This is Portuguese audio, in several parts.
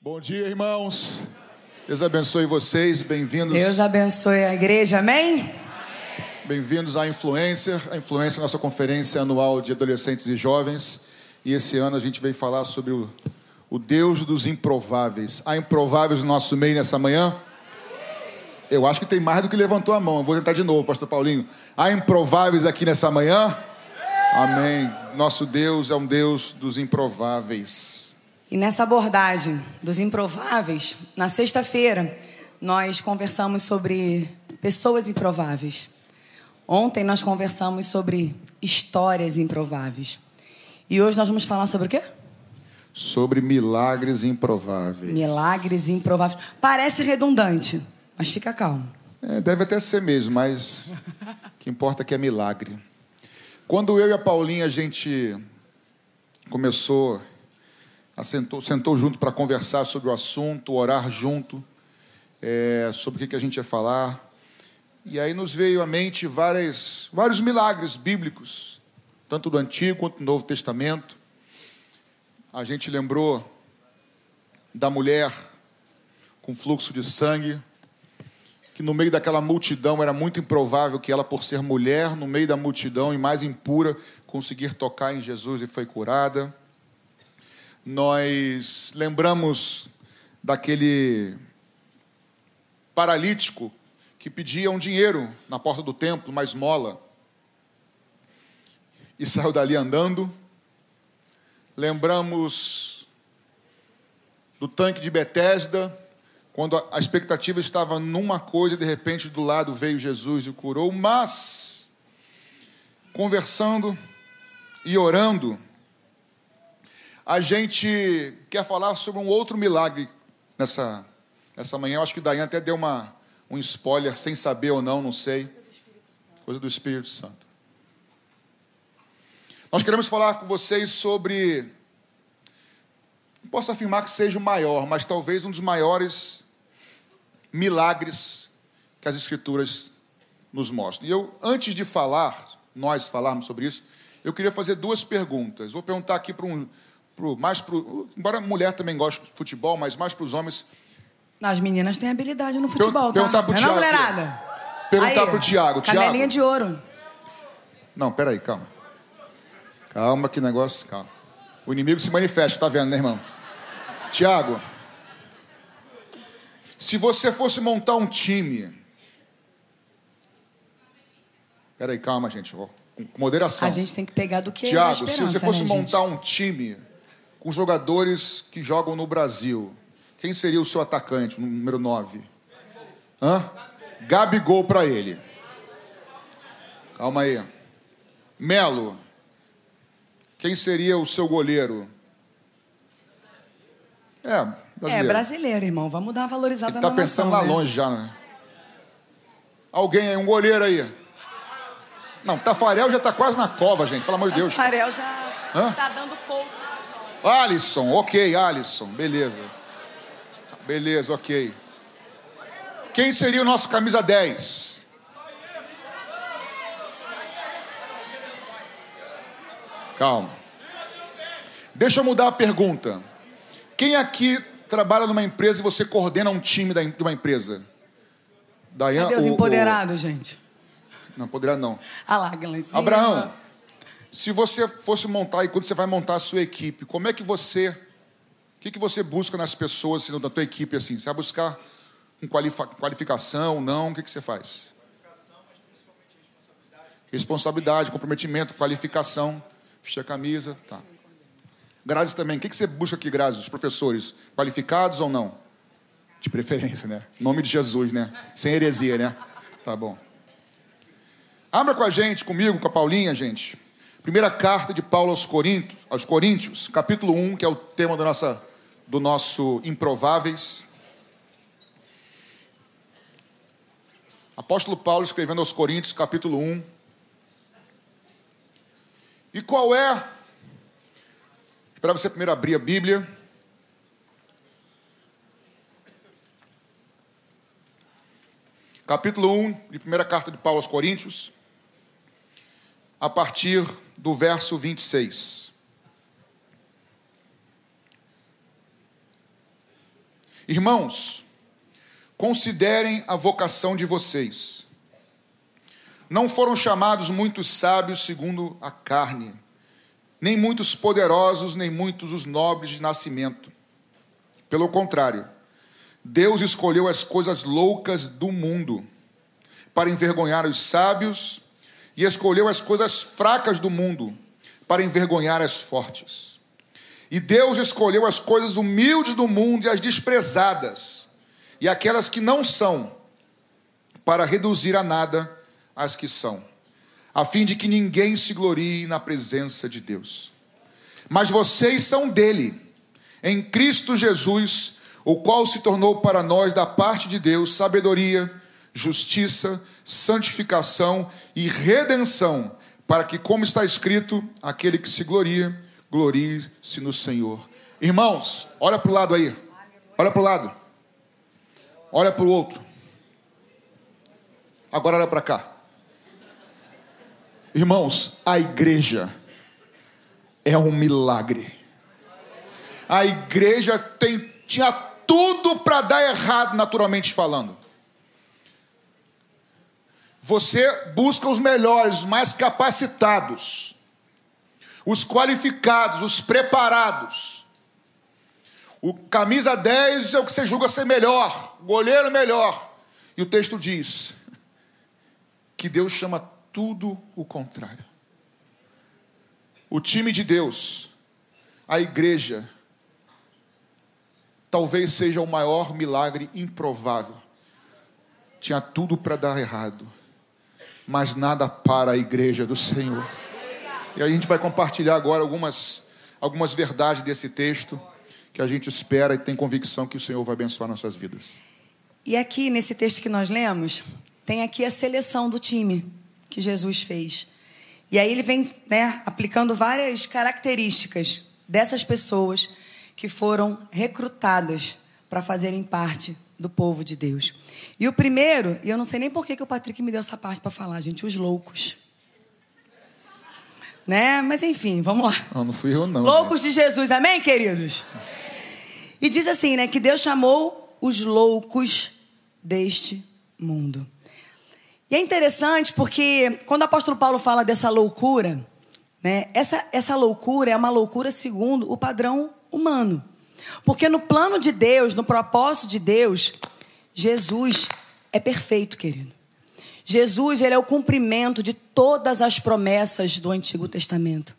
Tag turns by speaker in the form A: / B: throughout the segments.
A: Bom dia, irmãos. Deus abençoe vocês. Bem-vindos.
B: Deus abençoe a igreja, amém?
A: Bem-vindos à Influencer. A Influencer é a nossa conferência anual de adolescentes e jovens. E esse ano a gente veio falar sobre o, o Deus dos improváveis. Há improváveis no nosso meio nessa manhã? Eu acho que tem mais do que levantou a mão. Eu vou tentar de novo, pastor Paulinho. Há improváveis aqui nessa manhã? Amém. Nosso Deus é um Deus dos improváveis.
B: E nessa abordagem dos improváveis, na sexta-feira, nós conversamos sobre pessoas improváveis. Ontem nós conversamos sobre histórias improváveis. E hoje nós vamos falar sobre o quê?
A: Sobre milagres improváveis.
B: Milagres improváveis. Parece redundante, mas fica calmo.
A: É, deve até ser mesmo, mas o que importa é que é milagre. Quando eu e a Paulinha a gente começou, sentou, sentou junto para conversar sobre o assunto, orar junto, é, sobre o que a gente ia falar, e aí nos veio à mente várias, vários milagres bíblicos, tanto do Antigo quanto do Novo Testamento. A gente lembrou da mulher com fluxo de sangue, que no meio daquela multidão era muito improvável que ela, por ser mulher, no meio da multidão e mais impura, conseguir tocar em Jesus e foi curada. Nós lembramos daquele paralítico que pedia um dinheiro na porta do templo, uma esmola, e saiu dali andando. Lembramos do tanque de Betesda, quando a expectativa estava numa coisa, de repente do lado veio Jesus e curou, mas conversando e orando, a gente quer falar sobre um outro milagre nessa, nessa manhã. Eu acho que Dayan até deu uma, um spoiler, sem saber ou não, não sei. Coisa do Espírito Santo. Nós queremos falar com vocês sobre. Não posso afirmar que seja o maior, mas talvez um dos maiores milagres que as Escrituras nos mostram. E eu, antes de falar, nós falarmos sobre isso, eu queria fazer duas perguntas. Vou perguntar aqui para um. Pro, mais para embora a mulher também goste de futebol, mas mais para os homens.
B: As meninas têm habilidade no futebol,
A: perguntar
B: tá?
A: Pro
B: não
A: Thiago,
B: é não, mulherada?
A: Perguntar para o Tiago.
B: Canelinha de ouro.
A: Não, peraí, calma. Calma, que negócio, calma. O inimigo se manifesta, tá vendo, né, irmão? Tiago, se você fosse montar um time. Peraí, calma, gente. Com moderação.
B: A gente tem que pegar do que
A: Tiago,
B: é
A: se você fosse
B: né,
A: montar
B: gente?
A: um time com jogadores que jogam no Brasil, quem seria o seu atacante, número 9? Hã? Gabigol para ele. Calma aí. Melo. Quem seria o seu goleiro? É, brasileiro.
B: É brasileiro, irmão. Vamos dar uma valorizada
A: Ele tá
B: na
A: pensando
B: nação,
A: lá
B: né?
A: longe já, né? Alguém aí, um goleiro aí. Não, Tafarel já tá quase na cova, gente, pelo amor de Deus.
B: Farel já
A: Hã?
B: tá dando coach.
A: Alisson, ok, Alisson, beleza. Beleza, ok. Quem seria o nosso camisa 10? Calma. Deixa eu mudar a pergunta. Quem aqui trabalha numa empresa e você coordena um time da- de uma empresa? Dayan,
B: Cadê os
A: o- o-
B: empoderados, gente?
A: Não, poderia não.
B: Ah lá, cima.
A: Abraão, se você fosse montar e quando você vai montar a sua equipe, como é que você, o que, que você busca nas pessoas assim, da tua equipe assim? Você vai buscar qualifa- qualificação, não? O que, que você faz? Responsabilidade, comprometimento, qualificação, vestir a camisa, tá. Grazi também, o que, que você busca aqui, Grazi? Os professores, qualificados ou não? De preferência, né? Em nome de Jesus, né? Sem heresia, né? Tá bom. Abra com a gente, comigo, com a Paulinha, gente. Primeira carta de Paulo aos Coríntios, aos Coríntios, capítulo 1, que é o tema da nossa, do nosso Improváveis. Apóstolo Paulo escrevendo aos Coríntios, capítulo 1. E qual é? Espera você primeiro abrir a Bíblia. Capítulo 1 de primeira carta de Paulo aos Coríntios a partir do verso 26. Irmãos, considerem a vocação de vocês. Não foram chamados muitos sábios segundo a carne, nem muitos poderosos, nem muitos os nobres de nascimento. Pelo contrário, Deus escolheu as coisas loucas do mundo para envergonhar os sábios, e escolheu as coisas fracas do mundo para envergonhar as fortes. E Deus escolheu as coisas humildes do mundo e as desprezadas, e aquelas que não são, para reduzir a nada as que são, a fim de que ninguém se glorie na presença de Deus. Mas vocês são dele, em Cristo Jesus, o qual se tornou para nós, da parte de Deus, sabedoria, justiça, santificação e redenção, para que, como está escrito, aquele que se gloria, glorie-se no Senhor. Irmãos, olha para o lado aí. Olha para o lado. Olha para o outro. Agora olha para cá. Irmãos, a igreja é um milagre. A igreja tem, tinha tudo para dar errado, naturalmente falando. Você busca os melhores, os mais capacitados, os qualificados, os preparados. O camisa 10 é o que você julga ser melhor, o goleiro melhor. E o texto diz que Deus chama tudo o contrário. O time de Deus, a igreja, talvez seja o maior milagre improvável. Tinha tudo para dar errado mas nada para a igreja do Senhor. E a gente vai compartilhar agora algumas, algumas verdades desse texto que a gente espera e tem convicção que o Senhor vai abençoar nossas vidas.
B: E aqui nesse texto que nós lemos, tem aqui a seleção do time que Jesus fez. E aí ele vem né, aplicando várias características dessas pessoas que foram recrutadas para fazerem parte do povo de Deus. E o primeiro, e eu não sei nem por que, que o Patrick me deu essa parte para falar, gente, os loucos. Né? Mas enfim, vamos lá.
A: Não, não fui eu não.
B: Loucos de Jesus, amém, queridos? E diz assim, né, que Deus chamou os loucos deste mundo. E é interessante porque quando o apóstolo Paulo fala dessa loucura, né, essa, essa loucura é uma loucura segundo o padrão humano. Porque no plano de Deus, no propósito de Deus, Jesus é perfeito, querido. Jesus, ele é o cumprimento de todas as promessas do Antigo Testamento.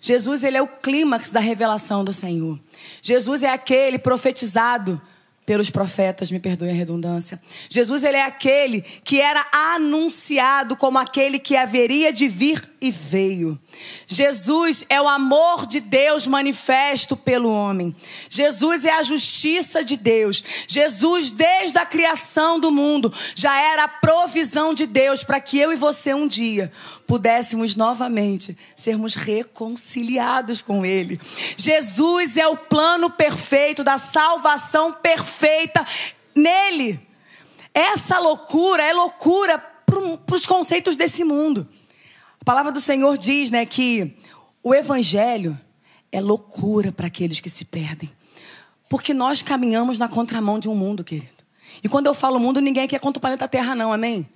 B: Jesus, ele é o clímax da revelação do Senhor. Jesus é aquele profetizado pelos profetas, me perdoe a redundância. Jesus ele é aquele que era anunciado como aquele que haveria de vir e veio. Jesus é o amor de Deus manifesto pelo homem. Jesus é a justiça de Deus. Jesus desde a criação do mundo já era a provisão de Deus para que eu e você um dia pudéssemos novamente sermos reconciliados com Ele. Jesus é o plano perfeito da salvação perfeita nele. Essa loucura é loucura para os conceitos desse mundo. A palavra do Senhor diz, né, que o evangelho é loucura para aqueles que se perdem. Porque nós caminhamos na contramão de um mundo, querido. E quando eu falo mundo, ninguém aqui é contra o planeta Terra, não, amém?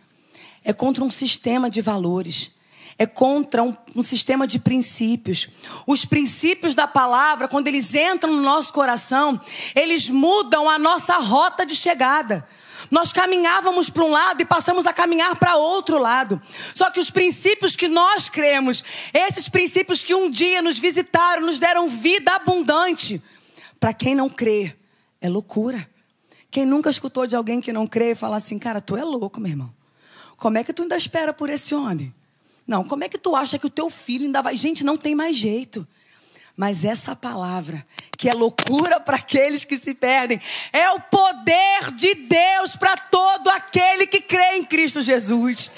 B: É contra um sistema de valores é contra um, um, sistema de princípios. Os princípios da palavra, quando eles entram no nosso coração, eles mudam a nossa rota de chegada. Nós caminhávamos para um lado e passamos a caminhar para outro lado. Só que os princípios que nós cremos, esses princípios que um dia nos visitaram, nos deram vida abundante. Para quem não crê, é loucura. Quem nunca escutou de alguém que não crê e fala assim, cara, tu é louco, meu irmão. Como é que tu ainda espera por esse homem? Não, como é que tu acha que o teu filho ainda vai. Gente, não tem mais jeito. Mas essa palavra, que é loucura para aqueles que se perdem, é o poder de Deus para todo aquele que crê em Cristo Jesus.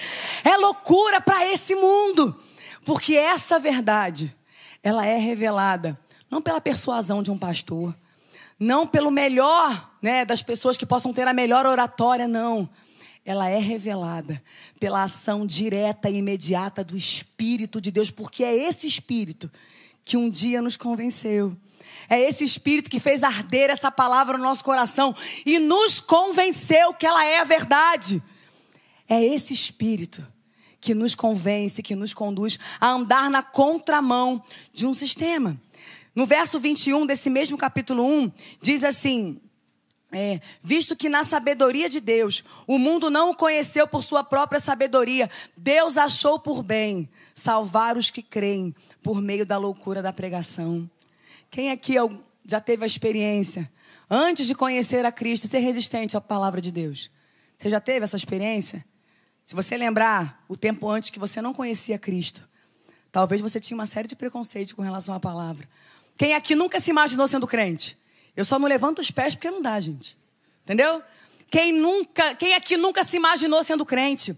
B: É loucura para esse mundo, porque essa verdade, ela é revelada não pela persuasão de um pastor, não pelo melhor, né, das pessoas que possam ter a melhor oratória, não ela é revelada pela ação direta e imediata do Espírito de Deus, porque é esse Espírito que um dia nos convenceu É esse espírito que fez arder essa palavra no nosso coração e nos convenceu que ela é a verdade. É esse espírito que nos convence, que nos conduz a andar na contramão de um sistema. No verso 21 desse mesmo capítulo 1, diz assim: é, visto que na sabedoria de Deus, o mundo não o conheceu por sua própria sabedoria, Deus achou por bem salvar os que creem por meio da loucura da pregação. Quem aqui já teve a experiência, antes de conhecer a Cristo, ser resistente à palavra de Deus? Você já teve essa experiência? Se você lembrar o tempo antes que você não conhecia Cristo, talvez você tinha uma série de preconceitos com relação à palavra. Quem aqui nunca se imaginou sendo crente? Eu só não levanto os pés porque não dá, gente. Entendeu? Quem nunca, quem aqui nunca se imaginou sendo crente?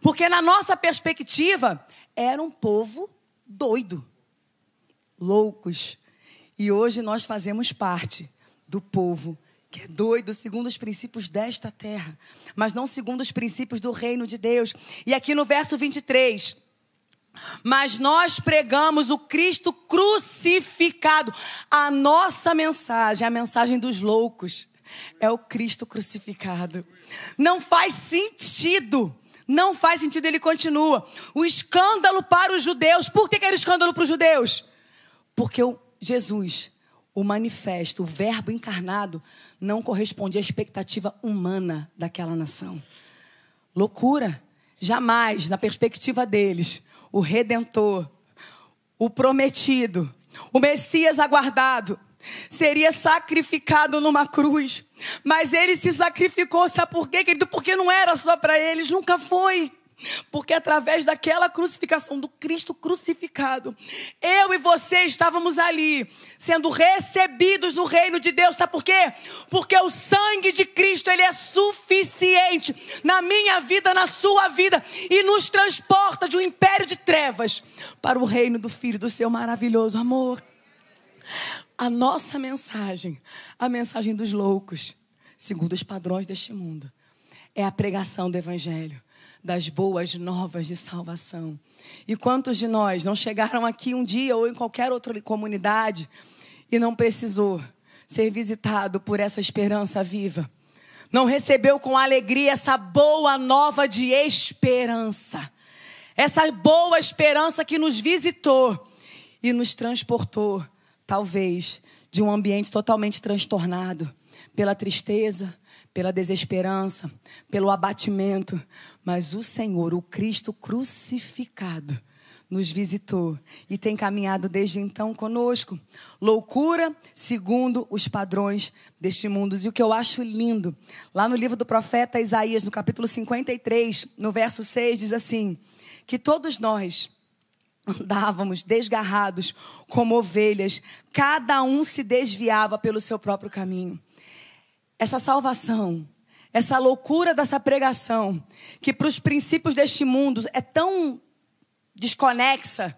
B: Porque na nossa perspectiva era um povo doido, loucos. E hoje nós fazemos parte do povo que é doido segundo os princípios desta terra, mas não segundo os princípios do reino de Deus. E aqui no verso 23, mas nós pregamos o Cristo crucificado. A nossa mensagem, a mensagem dos loucos, é o Cristo crucificado. Não faz sentido. Não faz sentido, ele continua. O escândalo para os judeus. Por que era escândalo para os judeus? Porque o Jesus, o manifesto, o Verbo encarnado, não correspondia à expectativa humana daquela nação. Loucura. Jamais, na perspectiva deles, o redentor, o prometido, o Messias aguardado, seria sacrificado numa cruz. Mas ele se sacrificou, sabe por quê, querido? Porque não era só para eles, nunca foi. Porque através daquela crucificação, do Cristo crucificado, eu e você estávamos ali, sendo recebidos no reino de Deus. Sabe por quê? Porque o sangue de Cristo, ele é suficiente na minha vida, na sua vida, e nos transporta de um império de trevas para o reino do Filho do seu maravilhoso amor. A nossa mensagem, a mensagem dos loucos, segundo os padrões deste mundo, é a pregação do Evangelho das boas novas de salvação. E quantos de nós não chegaram aqui um dia ou em qualquer outra comunidade e não precisou ser visitado por essa esperança viva? Não recebeu com alegria essa boa nova de esperança. Essa boa esperança que nos visitou e nos transportou, talvez, de um ambiente totalmente transtornado pela tristeza, pela desesperança, pelo abatimento, mas o Senhor, o Cristo crucificado, nos visitou e tem caminhado desde então conosco. Loucura segundo os padrões deste mundo. E o que eu acho lindo, lá no livro do profeta Isaías, no capítulo 53, no verso 6, diz assim: que todos nós andávamos desgarrados como ovelhas, cada um se desviava pelo seu próprio caminho essa salvação, essa loucura dessa pregação, que para os princípios deste mundo é tão desconexa,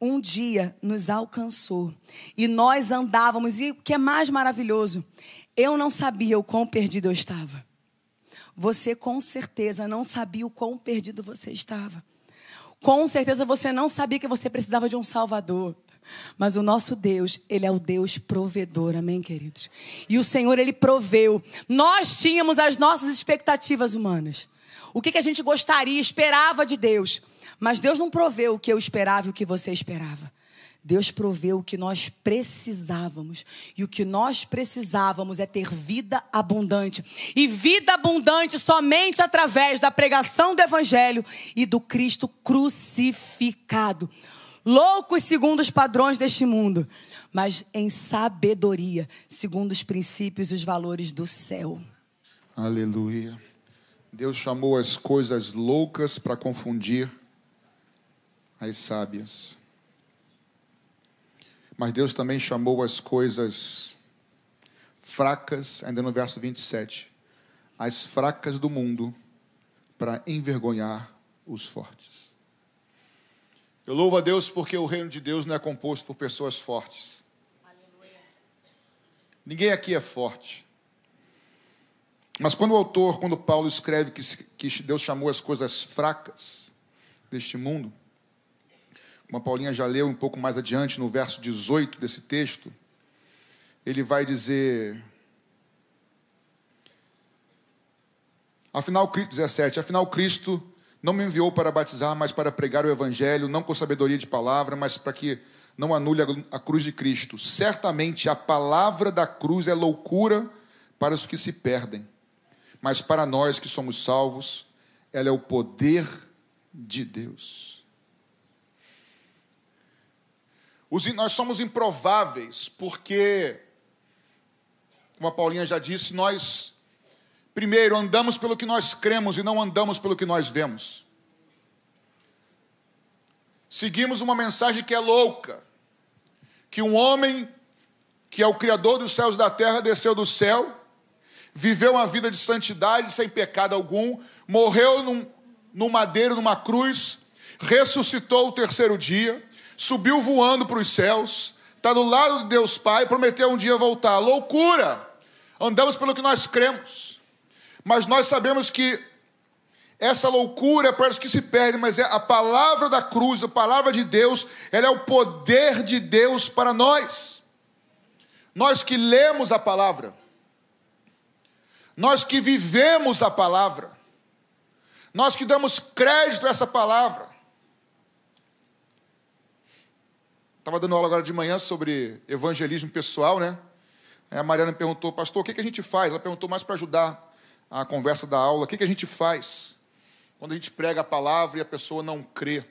B: um dia nos alcançou e nós andávamos, e o que é mais maravilhoso, eu não sabia o quão perdido eu estava. Você com certeza não sabia o quão perdido você estava. Com certeza você não sabia que você precisava de um Salvador. Mas o nosso Deus, Ele é o Deus provedor, amém, queridos? E o Senhor, Ele proveu. Nós tínhamos as nossas expectativas humanas. O que, que a gente gostaria, esperava de Deus. Mas Deus não proveu o que eu esperava e o que você esperava. Deus proveu o que nós precisávamos. E o que nós precisávamos é ter vida abundante. E vida abundante somente através da pregação do Evangelho e do Cristo crucificado loucos segundo os padrões deste mundo, mas em sabedoria, segundo os princípios e os valores do céu.
A: Aleluia. Deus chamou as coisas loucas para confundir as sábias. Mas Deus também chamou as coisas fracas, ainda no verso 27, as fracas do mundo para envergonhar os fortes. Eu louvo a Deus porque o reino de Deus não é composto por pessoas fortes. Aleluia. Ninguém aqui é forte. Mas quando o autor, quando Paulo escreve que, que Deus chamou as coisas fracas deste mundo, como a Paulinha já leu um pouco mais adiante no verso 18 desse texto, ele vai dizer. Afinal, 17, afinal Cristo não me enviou para batizar, mas para pregar o evangelho, não com sabedoria de palavra, mas para que não anule a cruz de Cristo. Certamente a palavra da cruz é loucura para os que se perdem, mas para nós que somos salvos, ela é o poder de Deus. nós somos improváveis porque, como a Paulinha já disse, nós Primeiro, andamos pelo que nós cremos e não andamos pelo que nós vemos. Seguimos uma mensagem que é louca: que um homem que é o Criador dos céus e da terra desceu do céu, viveu uma vida de santidade, sem pecado algum, morreu num, num madeiro, numa cruz, ressuscitou o terceiro dia, subiu voando para os céus, está do lado de Deus Pai, prometeu um dia voltar. Loucura! Andamos pelo que nós cremos. Mas nós sabemos que essa loucura parece que se perde, mas é a palavra da cruz, a palavra de Deus, ela é o poder de Deus para nós. Nós que lemos a palavra, nós que vivemos a palavra, nós que damos crédito a essa palavra. Estava dando aula agora de manhã sobre evangelismo pessoal, né? A Mariana perguntou, pastor, o que a gente faz? Ela perguntou mais para ajudar a conversa da aula, o que, que a gente faz quando a gente prega a palavra e a pessoa não crê?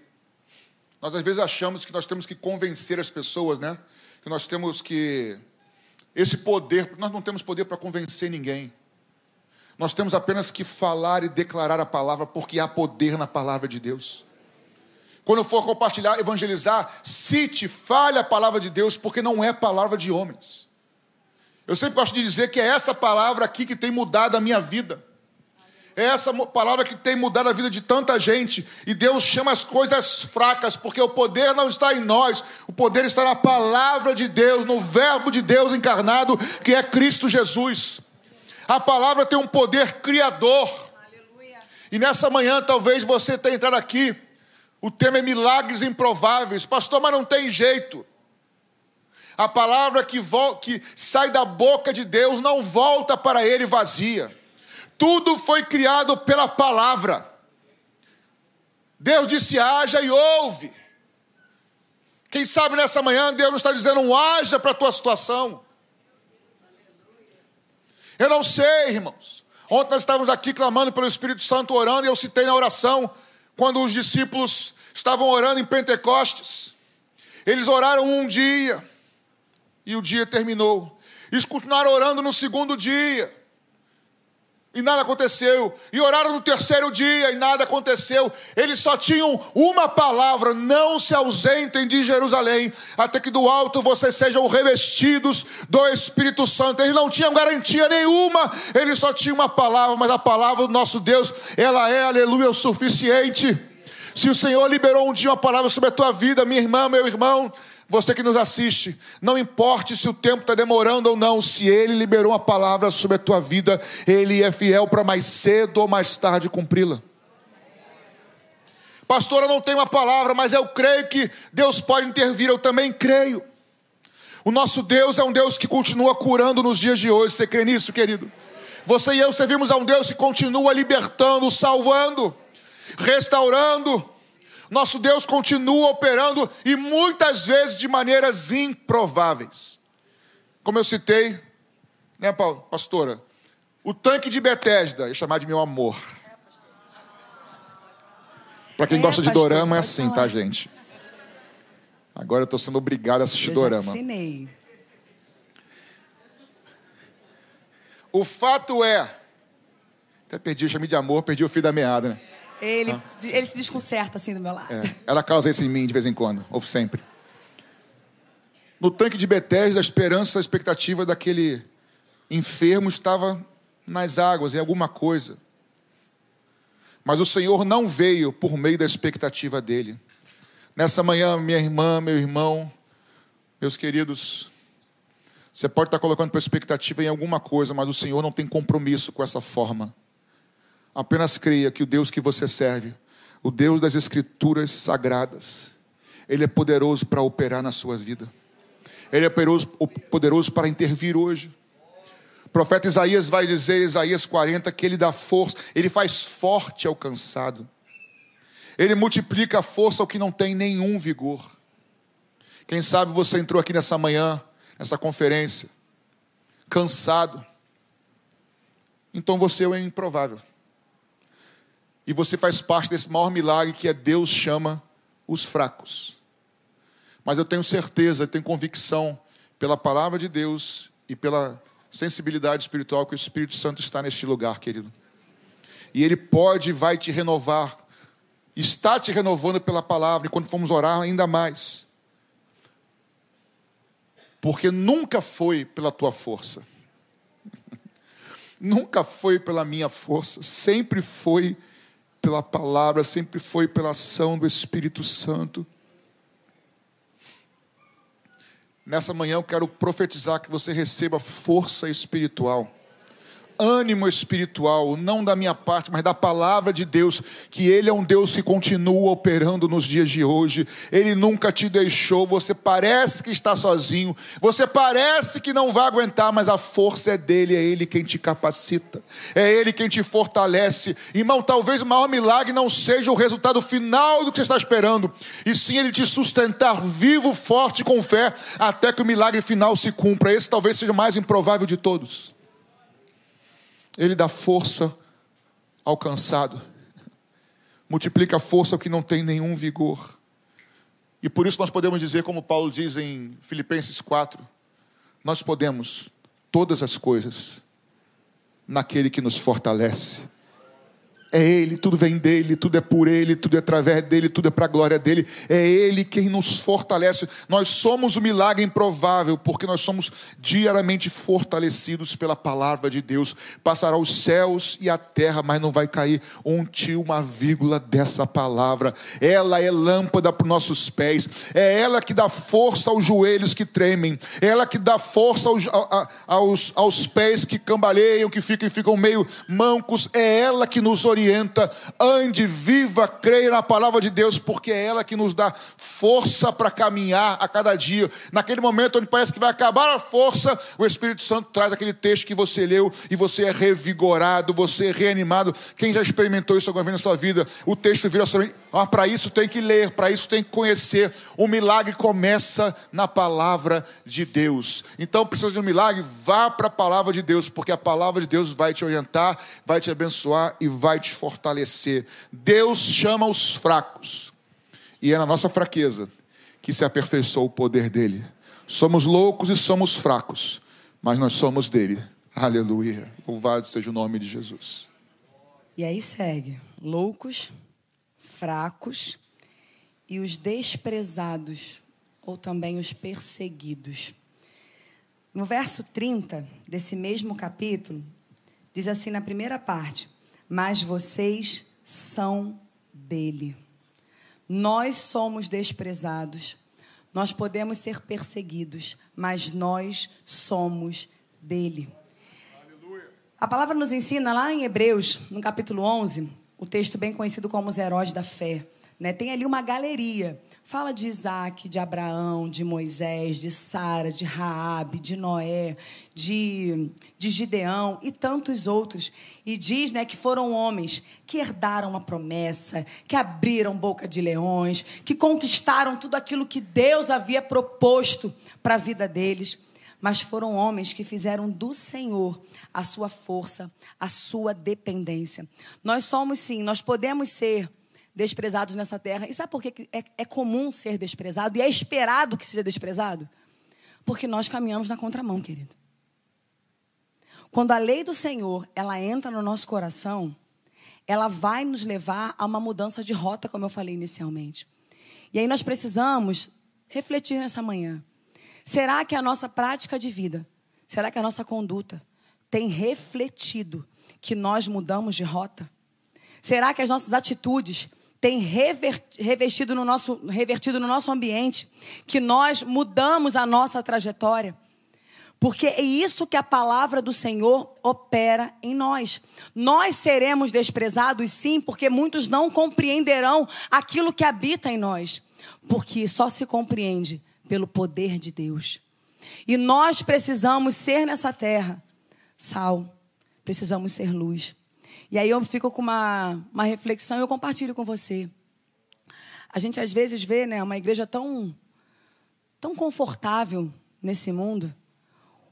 A: Nós às vezes achamos que nós temos que convencer as pessoas, né? Que nós temos que esse poder, nós não temos poder para convencer ninguém. Nós temos apenas que falar e declarar a palavra, porque há poder na palavra de Deus. Quando for compartilhar, evangelizar, cite, fale a palavra de Deus, porque não é palavra de homens. Eu sempre gosto de dizer que é essa palavra aqui que tem mudado a minha vida. É essa palavra que tem mudado a vida de tanta gente. E Deus chama as coisas fracas, porque o poder não está em nós, o poder está na palavra de Deus, no Verbo de Deus encarnado, que é Cristo Jesus. A palavra tem um poder criador. E nessa manhã, talvez você tenha entrado aqui. O tema é milagres improváveis. Pastor, mas não tem jeito. A palavra que, que sai da boca de Deus não volta para ele vazia. Tudo foi criado pela palavra. Deus disse: haja e ouve. Quem sabe nessa manhã Deus não está dizendo um haja para a tua situação. Eu não sei, irmãos. Ontem nós estávamos aqui clamando pelo Espírito Santo, orando, e eu citei na oração, quando os discípulos estavam orando em Pentecostes. Eles oraram um dia, e o dia terminou. Eles continuaram orando no segundo dia. E nada aconteceu. E oraram no terceiro dia e nada aconteceu. Eles só tinham uma palavra: não se ausentem de Jerusalém, até que do alto vocês sejam revestidos do Espírito Santo. Eles não tinham garantia nenhuma, eles só tinham uma palavra, mas a palavra do nosso Deus, ela é, aleluia, o suficiente. Se o Senhor liberou um dia uma palavra sobre a tua vida, minha irmã, meu irmão, você que nos assiste, não importe se o tempo está demorando ou não, se Ele liberou uma palavra sobre a tua vida, Ele é fiel para mais cedo ou mais tarde cumpri-la. Pastora, não tem uma palavra, mas eu creio que Deus pode intervir, eu também creio. O nosso Deus é um Deus que continua curando nos dias de hoje, você crê nisso, querido? Você e eu servimos a um Deus que continua libertando, salvando, restaurando, nosso Deus continua operando e muitas vezes de maneiras improváveis. Como eu citei, né, pastora? O tanque de Betesda, ia chamar de meu amor. Para quem é, gosta de pastor, dorama é assim, tá, gente? Agora eu estou sendo obrigado a assistir eu dorama. Ensinei. O fato é, até perdi, eu chamei de amor, perdi o fio da meada, né?
B: Ele, ah. ele se desconcerta assim do meu lado.
A: É, ela causa isso em mim de vez em quando, ou sempre. No tanque de Betesda, a esperança, a expectativa daquele enfermo estava nas águas, em alguma coisa. Mas o Senhor não veio por meio da expectativa dele. Nessa manhã, minha irmã, meu irmão, meus queridos, você pode estar colocando tua expectativa em alguma coisa, mas o Senhor não tem compromisso com essa forma. Apenas creia que o Deus que você serve, o Deus das Escrituras sagradas, Ele é poderoso para operar na sua vida. Ele é poderoso para intervir hoje. O profeta Isaías vai dizer, Isaías 40, que ele dá força, ele faz forte ao cansado. Ele multiplica a força ao que não tem nenhum vigor. Quem sabe você entrou aqui nessa manhã, nessa conferência, cansado. Então você é improvável. E você faz parte desse maior milagre que é Deus chama os fracos. Mas eu tenho certeza, eu tenho convicção, pela palavra de Deus e pela sensibilidade espiritual, que o Espírito Santo está neste lugar, querido. E Ele pode e vai te renovar, está te renovando pela palavra, e quando formos orar, ainda mais. Porque nunca foi pela tua força, nunca foi pela minha força, sempre foi pela palavra, sempre foi pela ação do Espírito Santo. Nessa manhã eu quero profetizar que você receba força espiritual ânimo espiritual, não da minha parte, mas da palavra de Deus, que Ele é um Deus que continua operando nos dias de hoje, Ele nunca te deixou. Você parece que está sozinho, você parece que não vai aguentar, mas a força é dele, é Ele quem te capacita, é Ele quem te fortalece. Irmão, talvez o maior milagre não seja o resultado final do que você está esperando, e sim Ele te sustentar vivo, forte, com fé, até que o milagre final se cumpra. Esse talvez seja o mais improvável de todos. Ele dá força ao cansado, multiplica a força ao que não tem nenhum vigor. E por isso nós podemos dizer, como Paulo diz em Filipenses 4, nós podemos todas as coisas naquele que nos fortalece. É Ele, tudo vem dele, tudo é por Ele, tudo é através dele, tudo é para a glória dele. É Ele quem nos fortalece. Nós somos o milagre improvável, porque nós somos diariamente fortalecidos pela palavra de Deus. Passará os céus e a terra, mas não vai cair um tio, uma vírgula dessa palavra. Ela é lâmpada para os nossos pés. É ela que dá força aos joelhos que tremem. É ela que dá força aos, aos, aos pés que cambaleiam, que ficam, ficam meio mancos. É ela que nos orienta orienta, ande, viva, creia na palavra de Deus, porque é ela que nos dá força para caminhar a cada dia. Naquele momento onde parece que vai acabar a força, o Espírito Santo traz aquele texto que você leu e você é revigorado, você é reanimado. Quem já experimentou isso alguma vez na sua vida? O texto vira sobre. Ah, para isso tem que ler, para isso tem que conhecer. O milagre começa na palavra de Deus. Então, precisa de um milagre? Vá para a palavra de Deus, porque a palavra de Deus vai te orientar, vai te abençoar e vai te fortalecer. Deus chama os fracos. E é na nossa fraqueza que se aperfeiçoa o poder dele. Somos loucos e somos fracos, mas nós somos dele. Aleluia. Louvado seja o nome de Jesus.
B: E aí segue: loucos, fracos e os desprezados, ou também os perseguidos. No verso 30 desse mesmo capítulo, diz assim na primeira parte: mas vocês são dele. Nós somos desprezados, nós podemos ser perseguidos, mas nós somos dele. Aleluia. A palavra nos ensina lá em Hebreus, no capítulo 11, o texto bem conhecido como os heróis da fé. Né? Tem ali uma galeria Fala de Isaac, de Abraão, de Moisés, de Sara, de Raabe, de Noé, de, de Gideão e tantos outros. E diz né, que foram homens que herdaram uma promessa, que abriram boca de leões, que conquistaram tudo aquilo que Deus havia proposto para a vida deles. Mas foram homens que fizeram do Senhor a sua força, a sua dependência. Nós somos sim, nós podemos ser desprezados nessa terra. E sabe por que é, é comum ser desprezado e é esperado que seja desprezado? Porque nós caminhamos na contramão, querido. Quando a lei do Senhor ela entra no nosso coração, ela vai nos levar a uma mudança de rota, como eu falei inicialmente. E aí nós precisamos refletir nessa manhã. Será que a nossa prática de vida, será que a nossa conduta tem refletido que nós mudamos de rota? Será que as nossas atitudes tem revestido no nosso, revertido no nosso ambiente, que nós mudamos a nossa trajetória. Porque é isso que a palavra do Senhor opera em nós. Nós seremos desprezados, sim, porque muitos não compreenderão aquilo que habita em nós. Porque só se compreende pelo poder de Deus. E nós precisamos ser nessa terra sal, precisamos ser luz. E aí eu fico com uma, uma reflexão e eu compartilho com você. A gente às vezes vê né, uma igreja tão, tão confortável nesse mundo,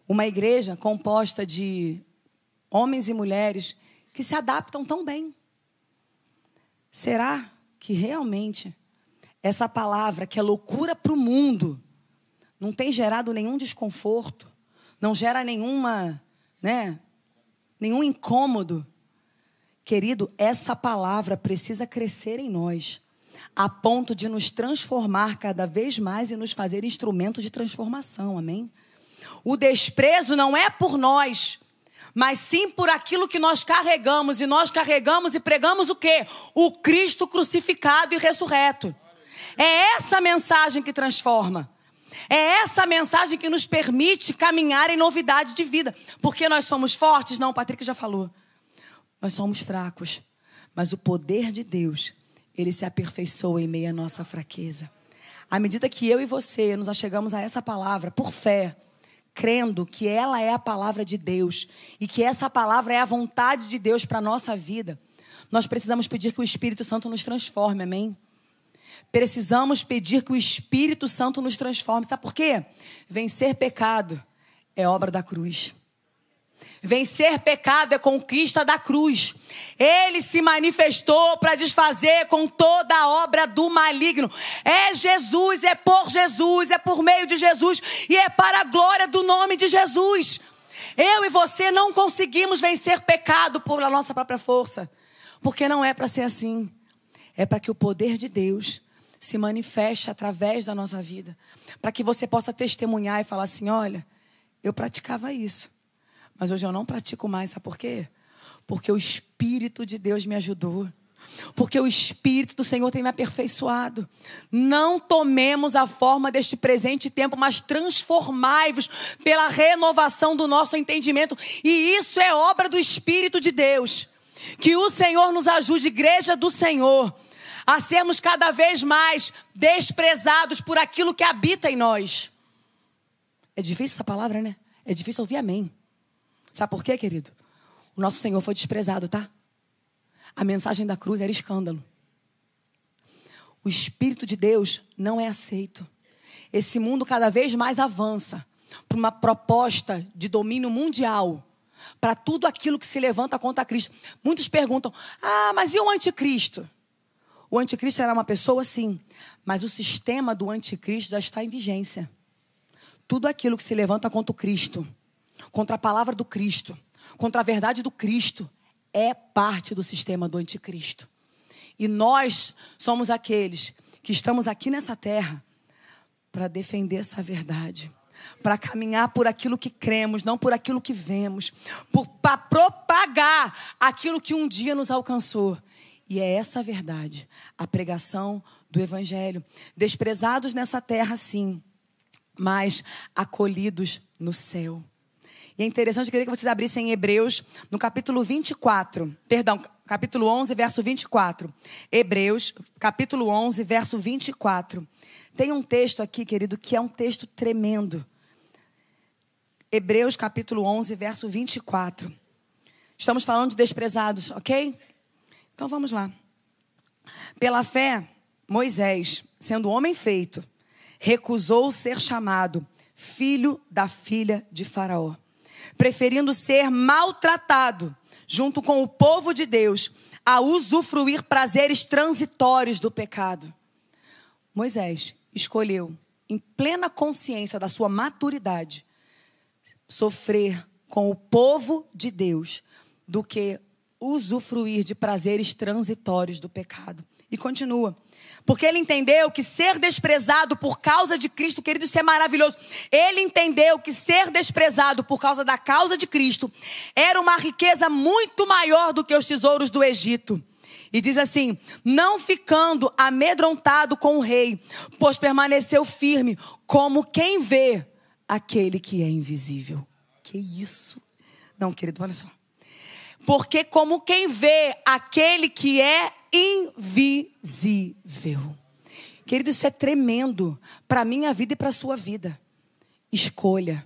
B: uma igreja composta de homens e mulheres que se adaptam tão bem. Será que realmente essa palavra, que é loucura para o mundo, não tem gerado nenhum desconforto, não gera nenhuma, né, nenhum incômodo? Querido, essa palavra precisa crescer em nós, a ponto de nos transformar cada vez mais e nos fazer instrumentos de transformação, amém? O desprezo não é por nós, mas sim por aquilo que nós carregamos. E nós carregamos e pregamos o quê? O Cristo crucificado e ressurreto. É essa mensagem que transforma. É essa mensagem que nos permite caminhar em novidade de vida. Porque nós somos fortes? Não, o Patrick já falou. Nós somos fracos. Mas o poder de Deus, ele se aperfeiçoa em meio à nossa fraqueza. À medida que eu e você nos achegamos a essa palavra por fé, crendo que ela é a palavra de Deus e que essa palavra é a vontade de Deus para a nossa vida, nós precisamos pedir que o Espírito Santo nos transforme, amém? Precisamos pedir que o Espírito Santo nos transforme. Sabe por quê? Vencer pecado é obra da cruz. Vencer pecado é conquista da cruz. Ele se manifestou para desfazer com toda a obra do maligno. É Jesus, é por Jesus, é por meio de Jesus e é para a glória do nome de Jesus. Eu e você não conseguimos vencer pecado por nossa própria força, porque não é para ser assim. É para que o poder de Deus se manifeste através da nossa vida, para que você possa testemunhar e falar assim: olha, eu praticava isso mas hoje eu não pratico mais, sabe por quê? Porque o Espírito de Deus me ajudou. Porque o Espírito do Senhor tem me aperfeiçoado. Não tomemos a forma deste presente tempo, mas transformai-vos pela renovação do nosso entendimento. E isso é obra do Espírito de Deus. Que o Senhor nos ajude, igreja do Senhor, a sermos cada vez mais desprezados por aquilo que habita em nós. É difícil essa palavra, né? É difícil ouvir amém. Sabe por quê, querido? O nosso Senhor foi desprezado, tá? A mensagem da cruz era escândalo. O Espírito de Deus não é aceito. Esse mundo cada vez mais avança para uma proposta de domínio mundial para tudo aquilo que se levanta contra Cristo. Muitos perguntam: ah, mas e o anticristo? O anticristo era uma pessoa, sim, mas o sistema do anticristo já está em vigência. Tudo aquilo que se levanta contra o Cristo contra a palavra do Cristo, contra a verdade do Cristo, é parte do sistema do anticristo. E nós somos aqueles que estamos aqui nessa terra para defender essa verdade, para caminhar por aquilo que cremos, não por aquilo que vemos, para propagar aquilo que um dia nos alcançou. E é essa a verdade, a pregação do Evangelho. Desprezados nessa terra, sim, mas acolhidos no céu. E é interessante, eu queria que vocês abrissem em Hebreus, no capítulo 24. Perdão, capítulo 11, verso 24. Hebreus, capítulo 11, verso 24. Tem um texto aqui, querido, que é um texto tremendo. Hebreus, capítulo 11, verso 24. Estamos falando de desprezados, ok? Então vamos lá. Pela fé, Moisés, sendo homem feito, recusou ser chamado filho da filha de Faraó preferindo ser maltratado junto com o povo de Deus a usufruir prazeres transitórios do pecado. Moisés escolheu, em plena consciência da sua maturidade, sofrer com o povo de Deus do que usufruir de prazeres transitórios do pecado. E continua. Porque ele entendeu que ser desprezado por causa de Cristo, querido, isso é maravilhoso. Ele entendeu que ser desprezado por causa da causa de Cristo era uma riqueza muito maior do que os tesouros do Egito. E diz assim: não ficando amedrontado com o rei, pois permaneceu firme, como quem vê aquele que é invisível. Que isso? Não, querido, olha só. Porque como quem vê aquele que é invisível. Querido, isso é tremendo para a minha vida e para a sua vida. escolha.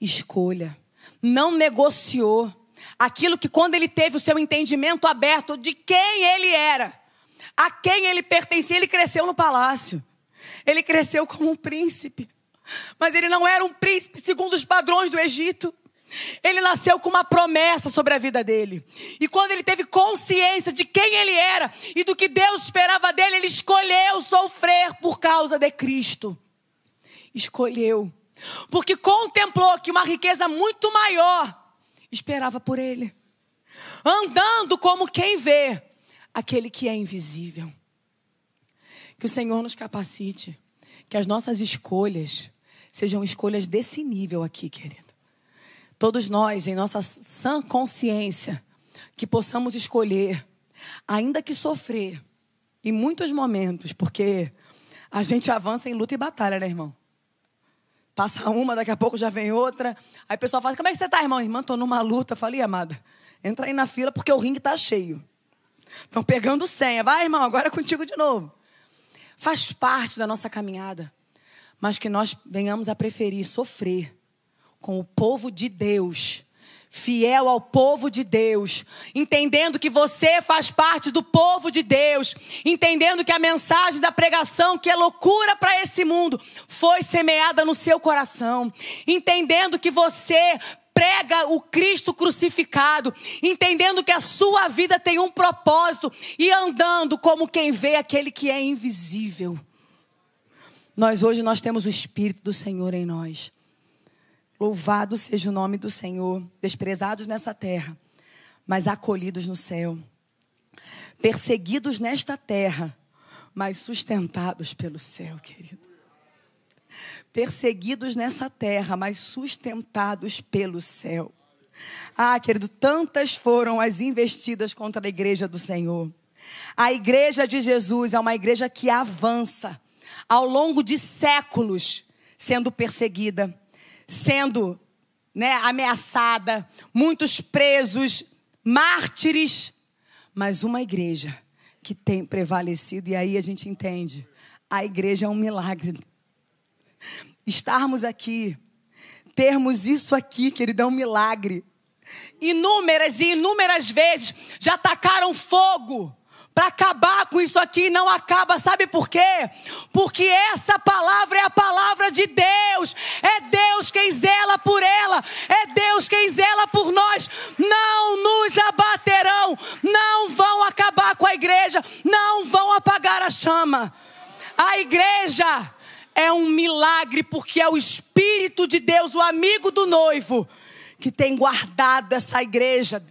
B: Escolha. Não negociou aquilo que, quando ele teve o seu entendimento aberto de quem ele era, a quem ele pertencia, ele cresceu no palácio. Ele cresceu como um príncipe. Mas ele não era um príncipe segundo os padrões do Egito. Ele nasceu com uma promessa sobre a vida dele. E quando ele teve consciência de quem ele era e do que Deus esperava dele, ele escolheu sofrer por causa de Cristo. Escolheu. Porque contemplou que uma riqueza muito maior esperava por ele. Andando como quem vê aquele que é invisível. Que o Senhor nos capacite. Que as nossas escolhas sejam escolhas desse nível aqui, querido. Todos nós, em nossa sã consciência, que possamos escolher, ainda que sofrer, em muitos momentos, porque a gente avança em luta e batalha, né, irmão? Passa uma, daqui a pouco já vem outra. Aí o pessoal fala: Como é que você está, irmão? Irmã, estou numa luta. Falei, amada, entra aí na fila porque o ringue está cheio. Estão pegando senha. Vai, irmão, agora é contigo de novo. Faz parte da nossa caminhada. Mas que nós venhamos a preferir sofrer com o povo de Deus, fiel ao povo de Deus, entendendo que você faz parte do povo de Deus, entendendo que a mensagem da pregação, que é loucura para esse mundo, foi semeada no seu coração, entendendo que você prega o Cristo crucificado, entendendo que a sua vida tem um propósito e andando como quem vê aquele que é invisível. Nós hoje nós temos o espírito do Senhor em nós. Louvado seja o nome do Senhor, desprezados nessa terra, mas acolhidos no céu. Perseguidos nesta terra, mas sustentados pelo céu, querido. Perseguidos nessa terra, mas sustentados pelo céu. Ah, querido, tantas foram as investidas contra a igreja do Senhor. A igreja de Jesus é uma igreja que avança ao longo de séculos sendo perseguida sendo né, ameaçada, muitos presos, mártires, mas uma igreja que tem prevalecido, e aí a gente entende: a igreja é um milagre. Estarmos aqui, termos isso aqui, querido, é um milagre. Inúmeras e inúmeras vezes já atacaram fogo para acabar com isso aqui não acaba, sabe por quê? Porque essa palavra é a palavra de Deus, é Deus quem zela por ela, é Deus quem zela por nós. Não nos abaterão, não vão acabar com a igreja, não vão apagar a chama. A igreja é um milagre porque é o Espírito de Deus, o amigo do noivo, que tem guardado essa igreja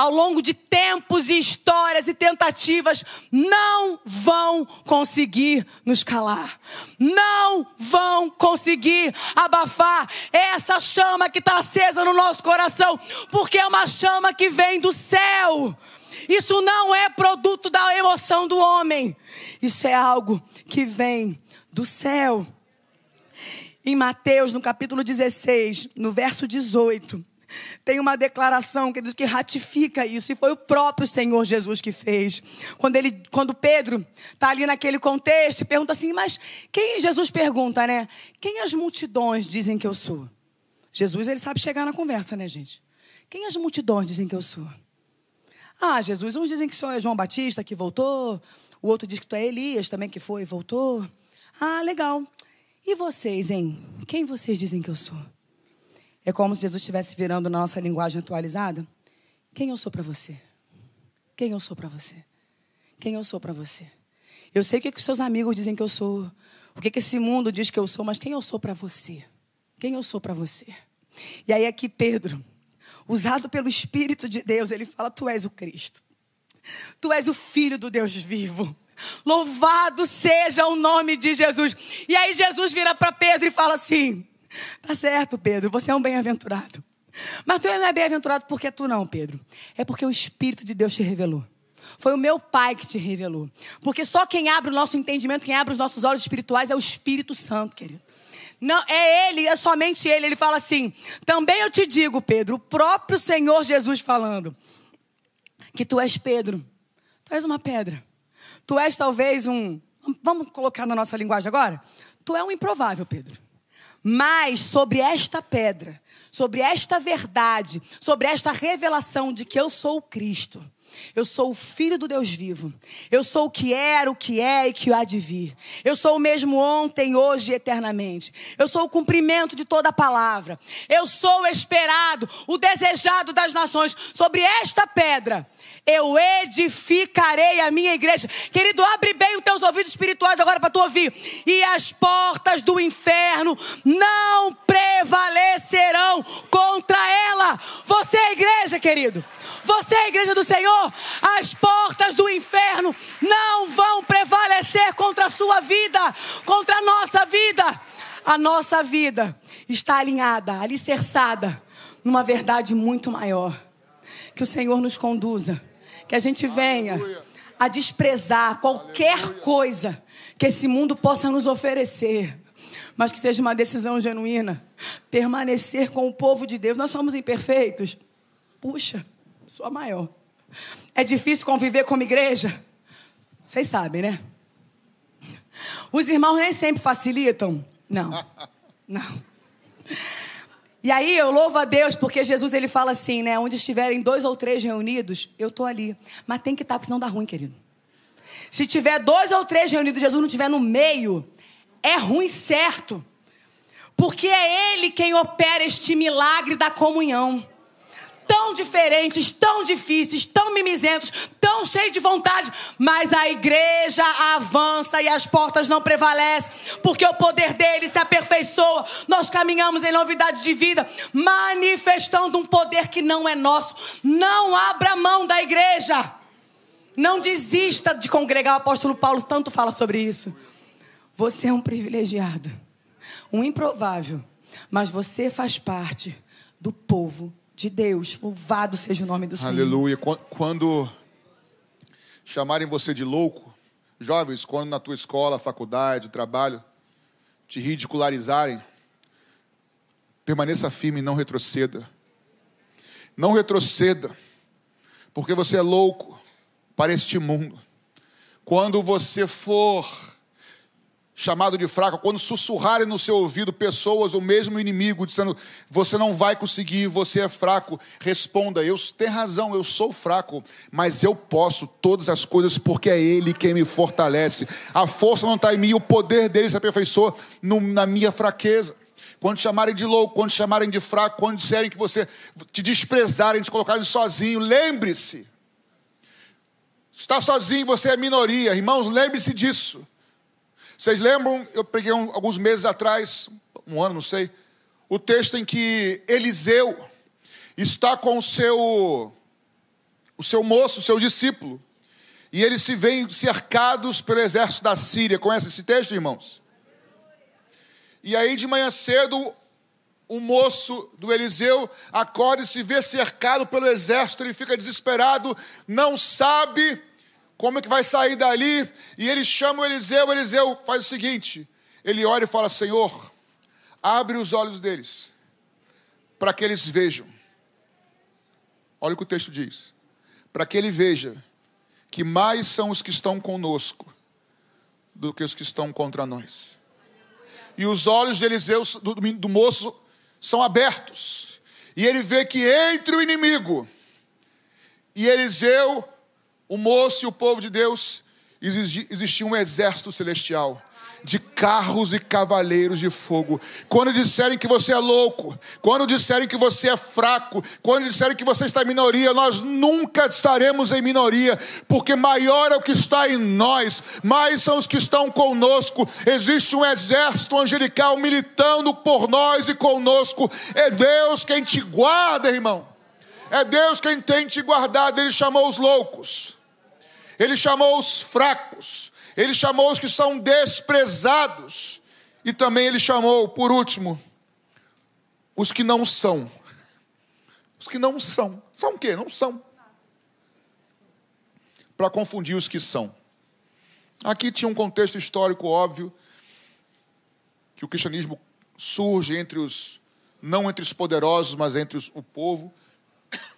B: ao longo de tempos e histórias e tentativas, não vão conseguir nos calar. Não vão conseguir abafar essa chama que está acesa no nosso coração, porque é uma chama que vem do céu. Isso não é produto da emoção do homem. Isso é algo que vem do céu. Em Mateus, no capítulo 16, no verso 18, tem uma declaração, querido, que ratifica isso. E foi o próprio Senhor Jesus que fez. Quando, ele, quando Pedro está ali naquele contexto e pergunta assim, mas quem Jesus pergunta, né? Quem as multidões dizem que eu sou? Jesus, ele sabe chegar na conversa, né, gente? Quem as multidões dizem que eu sou? Ah, Jesus, uns dizem que sou João Batista que voltou, o outro diz que tu é Elias também que foi e voltou. Ah, legal. E vocês, hein? Quem vocês dizem que eu sou? É como se Jesus estivesse virando na nossa linguagem atualizada. Quem eu sou para você? Quem eu sou para você? Quem eu sou para você? Eu sei o que, que seus amigos dizem que eu sou, o que, que esse mundo diz que eu sou, mas quem eu sou para você? Quem eu sou para você? E aí aqui Pedro, usado pelo Espírito de Deus, ele fala: Tu és o Cristo. Tu és o Filho do Deus vivo. Louvado seja o nome de Jesus. E aí Jesus vira para Pedro e fala assim: Tá certo, Pedro, você é um bem-aventurado. Mas tu não é bem-aventurado porque tu não, Pedro. É porque o Espírito de Deus te revelou. Foi o meu Pai que te revelou. Porque só quem abre o nosso entendimento, quem abre os nossos olhos espirituais é o Espírito Santo, querido. Não, é Ele, é somente Ele. Ele fala assim: também eu te digo, Pedro, o próprio Senhor Jesus falando, que tu és Pedro, tu és uma pedra. Tu és talvez um. Vamos colocar na nossa linguagem agora? Tu é um improvável, Pedro. Mas sobre esta pedra, sobre esta verdade, sobre esta revelação de que eu sou o Cristo, eu sou o filho do Deus vivo. Eu sou o que era, o que é e que há de vir. Eu sou o mesmo ontem, hoje e eternamente. Eu sou o cumprimento de toda a palavra. Eu sou o esperado, o desejado das nações. Sobre esta pedra eu edificarei a minha igreja. Querido, abre bem os teus ouvidos espirituais agora para tu ouvir. E as portas do inferno não prevalecerão contra ela. Você é a igreja, querido. Você é a igreja do Senhor. As portas do inferno não vão prevalecer contra a sua vida, contra a nossa vida. A nossa vida está alinhada, alicerçada numa verdade muito maior. Que o Senhor nos conduza que a gente venha a desprezar qualquer coisa que esse mundo possa nos oferecer, mas que seja uma decisão genuína permanecer com o povo de Deus. Nós somos imperfeitos. Puxa, sou a maior. É difícil conviver como igreja? Vocês sabem, né? Os irmãos nem sempre facilitam. Não. Não. E aí eu louvo a Deus porque Jesus ele fala assim, né? Onde estiverem dois ou três reunidos, eu estou ali. Mas tem que estar, porque senão dá ruim, querido. Se tiver dois ou três reunidos, Jesus não estiver no meio, é ruim certo. Porque é Ele quem opera este milagre da comunhão tão diferentes, tão difíceis, tão mimizentos, tão cheios de vontade, mas a igreja avança e as portas não prevalecem, porque o poder dele se aperfeiçoa. Nós caminhamos em novidade de vida, manifestando um poder que não é nosso. Não abra mão da igreja. Não desista de congregar. O apóstolo Paulo tanto fala sobre isso. Você é um privilegiado, um improvável, mas você faz parte do povo de Deus. Louvado seja o nome do Senhor.
A: Aleluia. Quando chamarem você de louco, jovens, quando na tua escola, faculdade, trabalho, te ridicularizarem, permaneça firme e não retroceda. Não retroceda, porque você é louco para este mundo. Quando você for chamado de fraco, quando sussurrarem no seu ouvido pessoas, o mesmo inimigo, dizendo: Você não vai conseguir, você é fraco. Responda: Eu tenho razão, eu sou fraco, mas eu posso todas as coisas porque é Ele quem me fortalece. A força não está em mim, o poder dele se aperfeiçoa na minha fraqueza. Quando chamarem de louco, quando chamarem de fraco, quando disserem que você te desprezarem, te colocarem sozinho, lembre-se. Está sozinho, você é minoria. Irmãos, lembre-se disso. Vocês lembram? Eu peguei um, alguns meses atrás, um ano, não sei, o texto em que Eliseu está com o seu, o seu moço, o seu discípulo, e eles se veem cercados pelo exército da Síria. Conhece esse texto, irmãos? E aí, de manhã cedo, o moço do Eliseu acorda e se vê cercado pelo exército, ele fica desesperado, não sabe como é que vai sair dali? E ele chama o Eliseu, o Eliseu faz o seguinte: ele olha e fala: Senhor, abre os olhos deles, para que eles vejam. Olha o que o texto diz: para que ele veja que mais são os que estão conosco do que os que estão contra nós. E os olhos de Eliseu, do, do moço, são abertos. E ele vê que entre o inimigo e Eliseu o moço e o povo de Deus, existia um exército celestial de carros e cavaleiros de fogo. Quando disserem que você é louco, quando disserem que você é fraco, quando disserem que você está em minoria, nós nunca estaremos em minoria, porque maior é o que está em nós, mais são os que estão conosco. Existe um exército angelical militando por nós e conosco. É Deus quem te guarda, irmão. É Deus quem tem te guardado. Ele chamou os loucos ele chamou os fracos, ele chamou os que são desprezados, e também ele chamou, por último, os que não são. Os que não são. São o quê? Não são. Para confundir os que são. Aqui tinha um contexto histórico óbvio que o cristianismo surge entre os não entre os poderosos, mas entre os, o povo.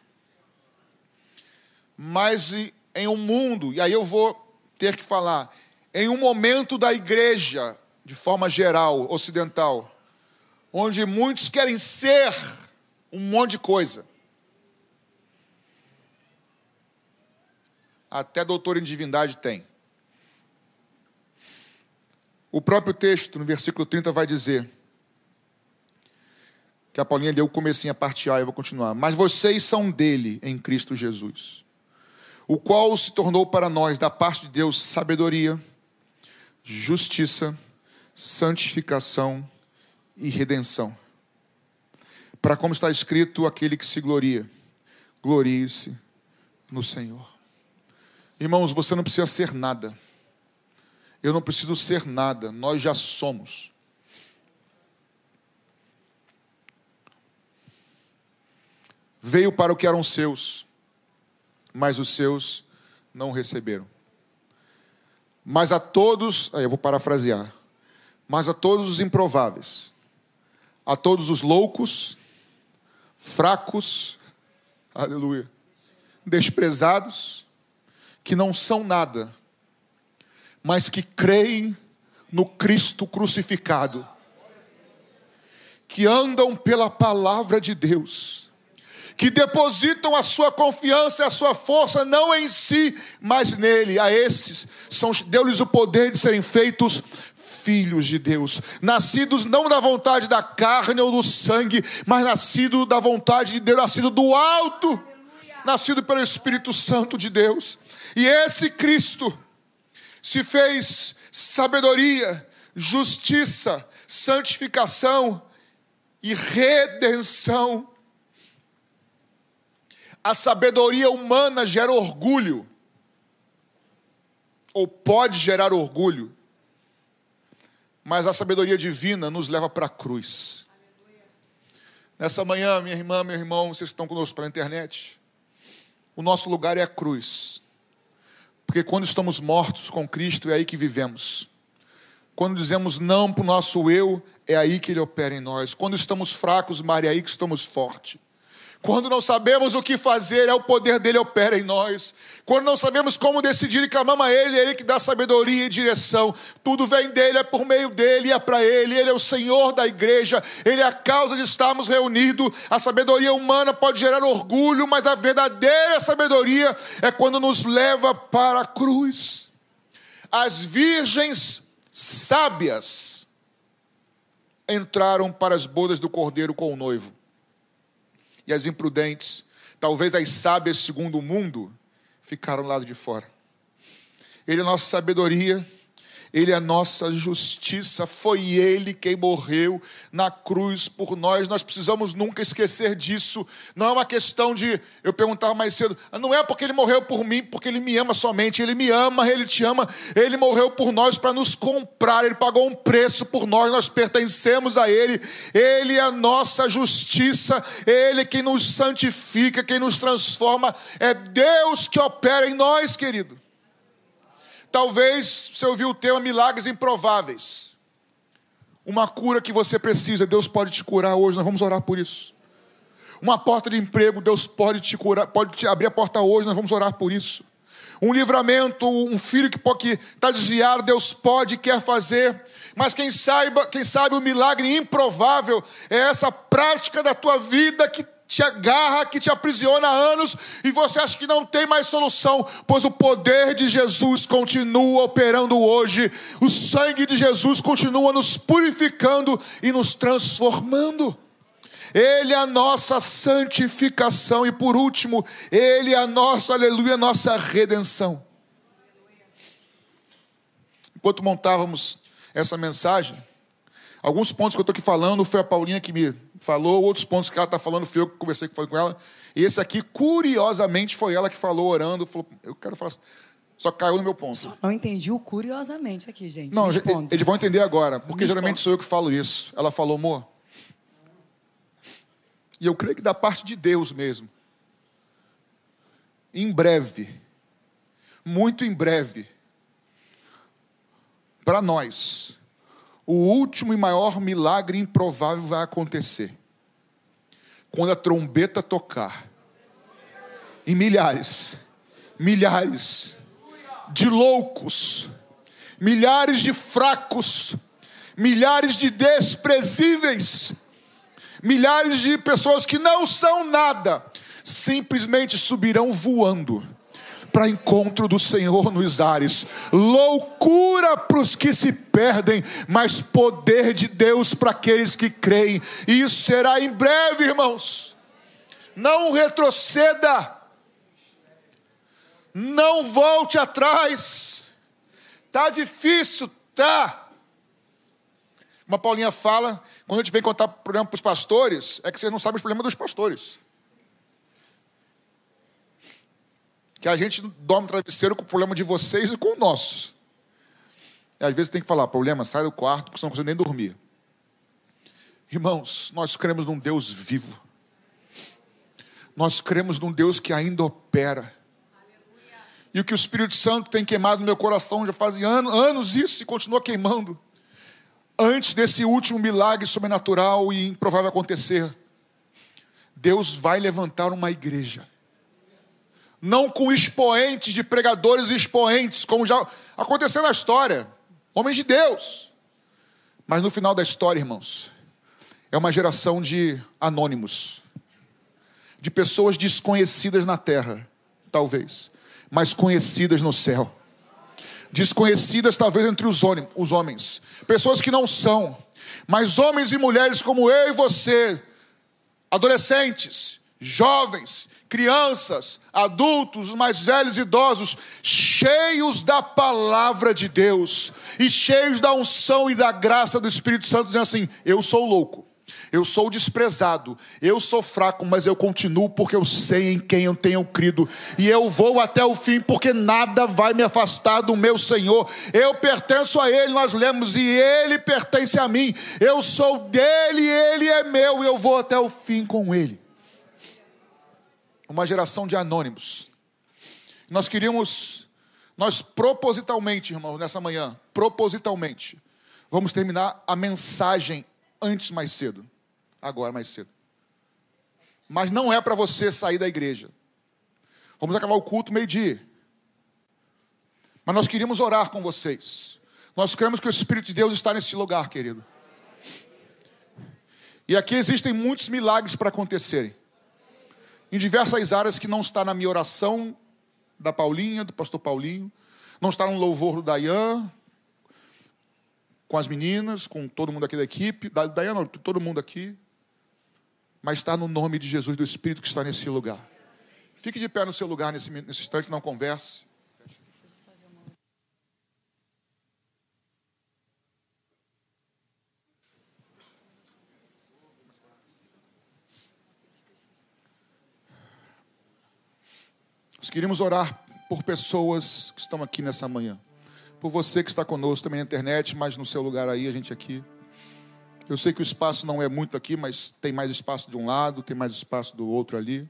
A: Mas em um mundo, e aí eu vou ter que falar, em um momento da igreja, de forma geral, ocidental, onde muitos querem ser um monte de coisa. Até doutor em divindade tem. O próprio texto, no versículo 30, vai dizer que a Paulinha deu o comecinho a parte A, eu vou continuar. Mas vocês são dele em Cristo Jesus, o qual se tornou para nós, da parte de Deus, sabedoria, justiça, santificação e redenção. Para como está escrito, aquele que se gloria, glorie-se no Senhor. Irmãos, você não precisa ser nada. Eu não preciso ser nada, nós já somos. Veio para o que eram seus, mas os seus não receberam. Mas a todos, aí eu vou parafrasear, mas a todos os improváveis, a todos os loucos, fracos, aleluia, desprezados, que não são nada, mas que creem no Cristo crucificado, que andam pela palavra de Deus, que depositam a sua confiança e a sua força não em si, mas nele. A esses deu-lhes o poder de serem feitos filhos de Deus, nascidos não da vontade da carne ou do sangue, mas nascido da vontade de Deus, nascido do alto, nascido pelo Espírito Santo de Deus. E esse Cristo se fez sabedoria, justiça, santificação e redenção. A sabedoria humana gera orgulho, ou pode gerar orgulho, mas a sabedoria divina nos leva para a cruz. Nessa manhã, minha irmã, meu irmão, vocês que estão conosco pela internet, o nosso lugar é a cruz. Porque quando estamos mortos com Cristo, é aí que vivemos. Quando dizemos não para o nosso eu, é aí que Ele opera em nós. Quando estamos fracos, Maria, é aí que estamos fortes. Quando não sabemos o que fazer, é o poder dele opera em nós. Quando não sabemos como decidir e clamamos a ele, é ele que dá sabedoria e direção. Tudo vem dele, é por meio dele, é para ele. Ele é o Senhor da igreja, ele é a causa de estarmos reunidos. A sabedoria humana pode gerar orgulho, mas a verdadeira sabedoria é quando nos leva para a cruz. As virgens sábias entraram para as bodas do cordeiro com o noivo as imprudentes, talvez as sábias segundo o mundo, ficaram lá de fora. Ele é nossa sabedoria, ele é a nossa justiça, foi Ele quem morreu na cruz por nós. Nós precisamos nunca esquecer disso. Não é uma questão de, eu perguntava mais cedo, não é porque Ele morreu por mim, porque Ele me ama somente. Ele me ama, Ele te ama. Ele morreu por nós para nos comprar. Ele pagou um preço por nós, nós pertencemos a Ele. Ele é a nossa justiça, Ele é quem nos santifica, quem nos transforma. É Deus que opera em nós, querido. Talvez você ouviu o tema milagres improváveis. Uma cura que você precisa, Deus pode te curar hoje, nós vamos orar por isso. Uma porta de emprego, Deus pode te curar, pode te abrir a porta hoje, nós vamos orar por isso. Um livramento, um filho que está desviado, Deus pode, quer fazer. Mas quem saiba, quem sabe o milagre improvável é essa prática da tua vida que te agarra, que te aprisiona há anos e você acha que não tem mais solução, pois o poder de Jesus continua operando hoje, o sangue de Jesus continua nos purificando e nos transformando. Ele é a nossa santificação e por último, ele é a nossa, aleluia, nossa redenção. Enquanto montávamos essa mensagem, alguns pontos que eu estou aqui falando foi a Paulinha que me falou, outros pontos que ela está falando, fui eu que conversei com ela. E esse aqui, curiosamente, foi ela que falou, orando, falou, eu quero falar. Só caiu no meu ponto. Só
B: não entendi o curiosamente aqui, gente.
A: Não, eles vão entender agora, porque geralmente sou eu que falo isso. Ela falou, amor. E eu creio que da parte de Deus mesmo. Em breve, muito em breve, para nós, o último e maior milagre improvável vai acontecer. Quando a trombeta tocar. E milhares, milhares de loucos, milhares de fracos, milhares de desprezíveis milhares de pessoas que não são nada, simplesmente subirão voando para encontro do Senhor nos ares. Loucura para os que se perdem, mas poder de Deus para aqueles que creem. E isso será em breve, irmãos. Não retroceda. Não volte atrás. Tá difícil, tá? Uma Paulinha fala, quando a gente vem contar problema para os pastores, é que vocês não sabem os problemas dos pastores. Que a gente dorme travesseiro com o problema de vocês e com o nosso. E às vezes tem que falar, problema, sai do quarto, porque você não consegue nem dormir. Irmãos, nós cremos num Deus vivo. Nós cremos num Deus que ainda opera. E o que o Espírito Santo tem queimado no meu coração já faz anos, anos isso e continua queimando. Antes desse último milagre sobrenatural e improvável acontecer, Deus vai levantar uma igreja não com expoentes de pregadores expoentes, como já aconteceu na história, homens de Deus. Mas no final da história, irmãos, é uma geração de anônimos, de pessoas desconhecidas na terra, talvez, mas conhecidas no céu. Desconhecidas, talvez, entre os homens, pessoas que não são, mas homens e mulheres como eu e você, adolescentes, jovens, crianças, adultos, os mais velhos, idosos, cheios da palavra de Deus e cheios da unção e da graça do Espírito Santo, dizendo assim: Eu sou louco. Eu sou desprezado, eu sou fraco, mas eu continuo porque eu sei em quem eu tenho crido, e eu vou até o fim, porque nada vai me afastar do meu Senhor. Eu pertenço a Ele, nós lemos, e Ele pertence a mim. Eu sou dele, Ele é meu, e eu vou até o fim com Ele uma geração de anônimos. Nós queríamos, nós propositalmente, irmãos, nessa manhã, propositalmente, vamos terminar a mensagem antes mais cedo, agora mais cedo. Mas não é para você sair da igreja. Vamos acabar o culto meio-dia. Mas nós queríamos orar com vocês. Nós cremos que o Espírito de Deus está nesse lugar, querido. E aqui existem muitos milagres para acontecerem em diversas áreas que não está na minha oração da Paulinha, do pastor Paulinho, não está no louvor do Dayan, com as meninas, com todo mundo aqui da equipe, da Dayan não, todo mundo aqui, mas está no nome de Jesus do Espírito que está nesse lugar. Fique de pé no seu lugar nesse, nesse instante, não converse. Nós queríamos orar por pessoas que estão aqui nessa manhã. Por você que está conosco também na internet, mas no seu lugar aí, a gente aqui. Eu sei que o espaço não é muito aqui, mas tem mais espaço de um lado, tem mais espaço do outro ali.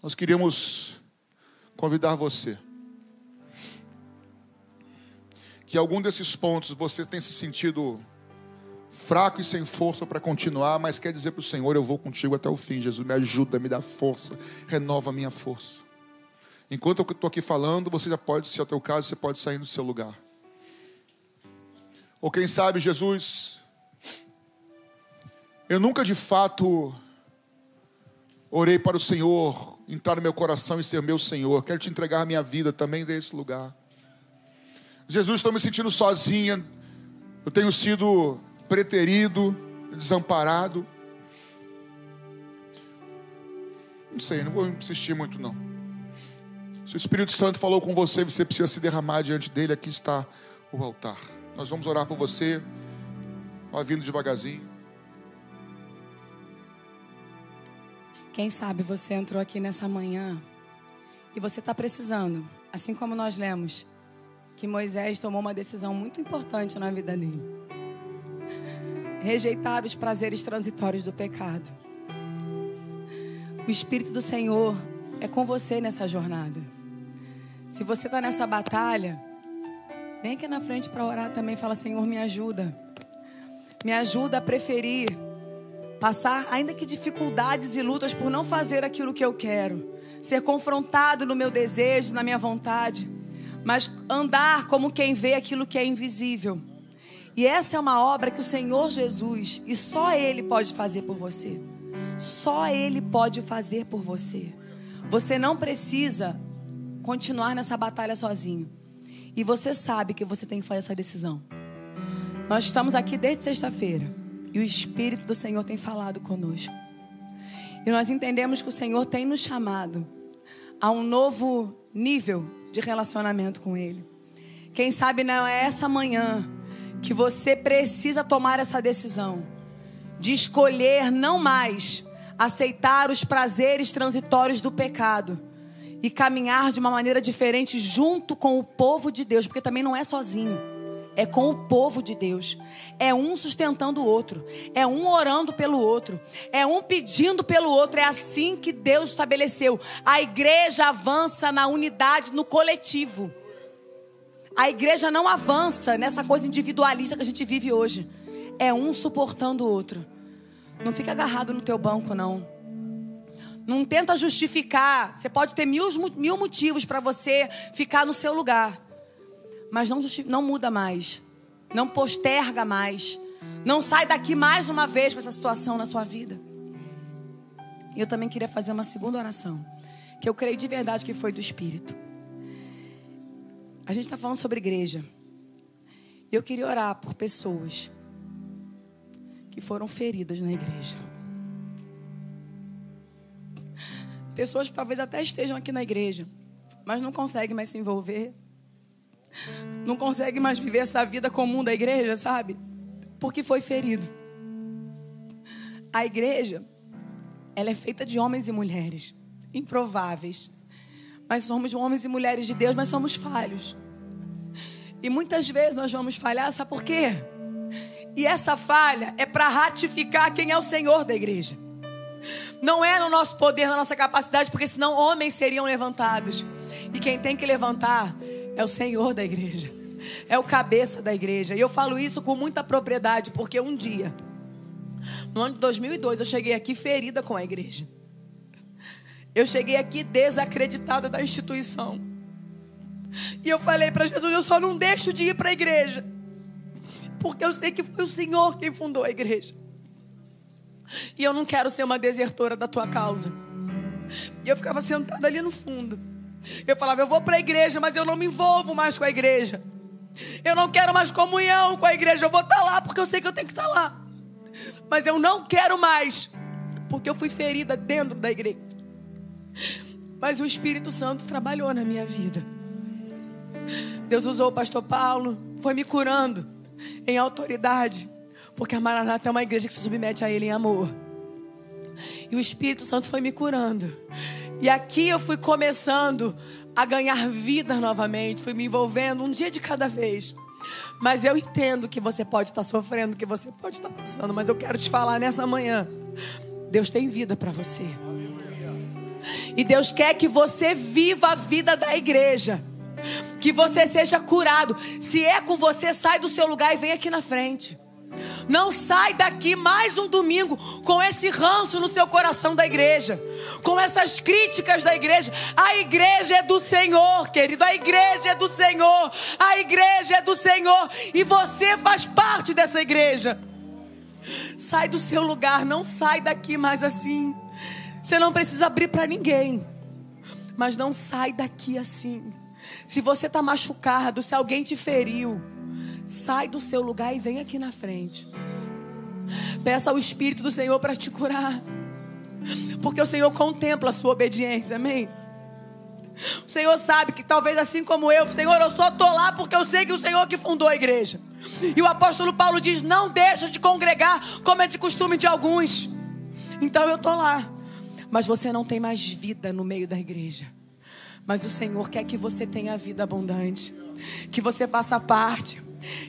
A: Nós queríamos convidar você. Que algum desses pontos você tenha se sentido fraco e sem força para continuar, mas quer dizer para o Senhor: Eu vou contigo até o fim, Jesus, me ajuda, me dá força, renova a minha força. Enquanto eu estou aqui falando, você já pode, se é o teu caso, você pode sair do seu lugar. Ou quem sabe, Jesus, eu nunca de fato orei para o Senhor entrar no meu coração e ser meu Senhor. Quero te entregar a minha vida também desse lugar. Jesus, estou me sentindo sozinha. Eu tenho sido preterido, desamparado. Não sei, não vou insistir muito não. Se o Espírito Santo falou com você, você precisa se derramar diante dele, aqui está o altar. Nós vamos orar por você. Vai vindo devagarzinho.
B: Quem sabe você entrou aqui nessa manhã e você está precisando, assim como nós lemos, que Moisés tomou uma decisão muito importante na vida dele rejeitar os prazeres transitórios do pecado. O Espírito do Senhor é com você nessa jornada. Se você está nessa batalha, vem aqui na frente para orar também. Fala, Senhor, me ajuda. Me ajuda a preferir passar, ainda que dificuldades e lutas por não fazer aquilo que eu quero, ser confrontado no meu desejo, na minha vontade, mas andar como quem vê aquilo que é invisível E essa é uma obra que o Senhor Jesus, e só Ele pode fazer por você. Só Ele pode fazer por você. Você não precisa continuar nessa batalha sozinho. E você sabe que você tem que fazer essa decisão. Nós estamos aqui desde sexta-feira. E o Espírito do Senhor tem falado conosco. E nós entendemos que o Senhor tem nos chamado a um novo nível de relacionamento com Ele. Quem sabe não é essa manhã que você precisa tomar essa decisão de escolher não mais aceitar os prazeres transitórios do pecado e caminhar de uma maneira diferente junto com o povo de Deus, porque também não é sozinho. É com o povo de Deus. É um sustentando o outro. É um orando pelo outro. É um pedindo pelo outro. É assim que Deus estabeleceu. A igreja avança na unidade, no coletivo. A igreja não avança nessa coisa individualista que a gente vive hoje. É um suportando o outro. Não fica agarrado no teu banco, não. Não tenta justificar. Você pode ter mil, mil motivos para você ficar no seu lugar. Mas não, não muda mais. Não posterga mais. Não sai daqui mais uma vez com essa situação na sua vida. E eu também queria fazer uma segunda oração. Que eu creio de verdade que foi do Espírito. A gente está falando sobre igreja. E eu queria orar por pessoas que foram feridas na igreja. Pessoas que talvez até estejam aqui na igreja, mas não conseguem mais se envolver. Não conseguem mais viver essa vida comum da igreja, sabe? Porque foi ferido. A igreja, ela é feita de homens e mulheres improváveis. Mas somos homens e mulheres de Deus, mas somos falhos. E muitas vezes nós vamos falhar, sabe por quê? E essa falha é para ratificar quem é o Senhor da igreja. Não é no nosso poder, na nossa capacidade, porque senão homens seriam levantados. E quem tem que levantar é o Senhor da igreja. É o cabeça da igreja. E eu falo isso com muita propriedade, porque um dia, no ano de 2002, eu cheguei aqui ferida com a igreja. Eu cheguei aqui desacreditada da instituição. E eu falei para Jesus: eu só não deixo de ir para a igreja porque eu sei que foi o Senhor quem fundou a igreja. E eu não quero ser uma desertora da tua causa. E eu ficava sentada ali no fundo. Eu falava, eu vou para a igreja, mas eu não me envolvo mais com a igreja. Eu não quero mais comunhão com a igreja. Eu vou estar tá lá porque eu sei que eu tenho que estar tá lá. Mas eu não quero mais, porque eu fui ferida dentro da igreja. Mas o Espírito Santo trabalhou na minha vida. Deus usou o pastor Paulo, foi me curando em autoridade, porque a Maranata é uma igreja que se submete a Ele em amor. E o Espírito Santo foi me curando. E aqui eu fui começando a ganhar vida novamente, fui me envolvendo um dia de cada vez. Mas eu entendo que você pode estar sofrendo, que você pode estar passando, mas eu quero te falar nessa manhã: Deus tem vida para você. E Deus quer que você viva a vida da igreja que você seja curado. Se é com você, sai do seu lugar e vem aqui na frente. Não sai daqui mais um domingo com esse ranço no seu coração da igreja, com essas críticas da igreja. A igreja é do Senhor, querido. A igreja é do Senhor. A igreja é do Senhor. E você faz parte dessa igreja. Sai do seu lugar, não sai daqui mais assim. Você não precisa abrir para ninguém, mas não sai daqui assim. Se você está machucado, se alguém te feriu, sai do seu lugar e vem aqui na frente. Peça ao Espírito do Senhor para te curar. Porque o Senhor contempla a sua obediência, amém? O Senhor sabe que talvez assim como eu, Senhor, eu só estou lá porque eu sei que o Senhor que fundou a igreja. E o apóstolo Paulo diz: não deixa de congregar como é de costume de alguns. Então eu estou lá. Mas você não tem mais vida no meio da igreja. Mas o Senhor quer que você tenha vida abundante, que você faça parte,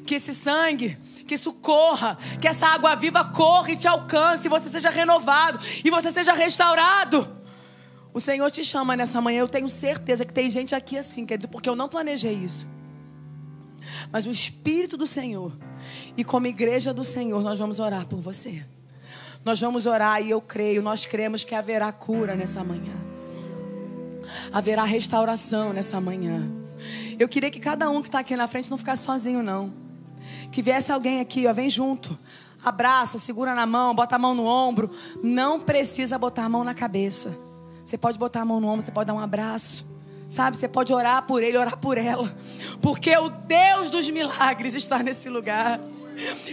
B: que esse sangue, que isso corra, que essa água viva corra e te alcance, e você seja renovado e você seja restaurado. O Senhor te chama nessa manhã. Eu tenho certeza que tem gente aqui assim, querido, porque eu não planejei isso. Mas o Espírito do Senhor, e como igreja do Senhor, nós vamos orar por você. Nós vamos orar e eu creio, nós cremos que haverá cura nessa manhã haverá restauração nessa manhã. Eu queria que cada um que está aqui na frente não ficasse sozinho, não. que viesse alguém aqui, ó, vem junto. Abraça, segura na mão, bota a mão no ombro. Não precisa botar a mão na cabeça. Você pode botar a mão no ombro, você pode dar um abraço. Sabe, você pode orar por ele, orar por ela. Porque o Deus dos milagres está nesse lugar.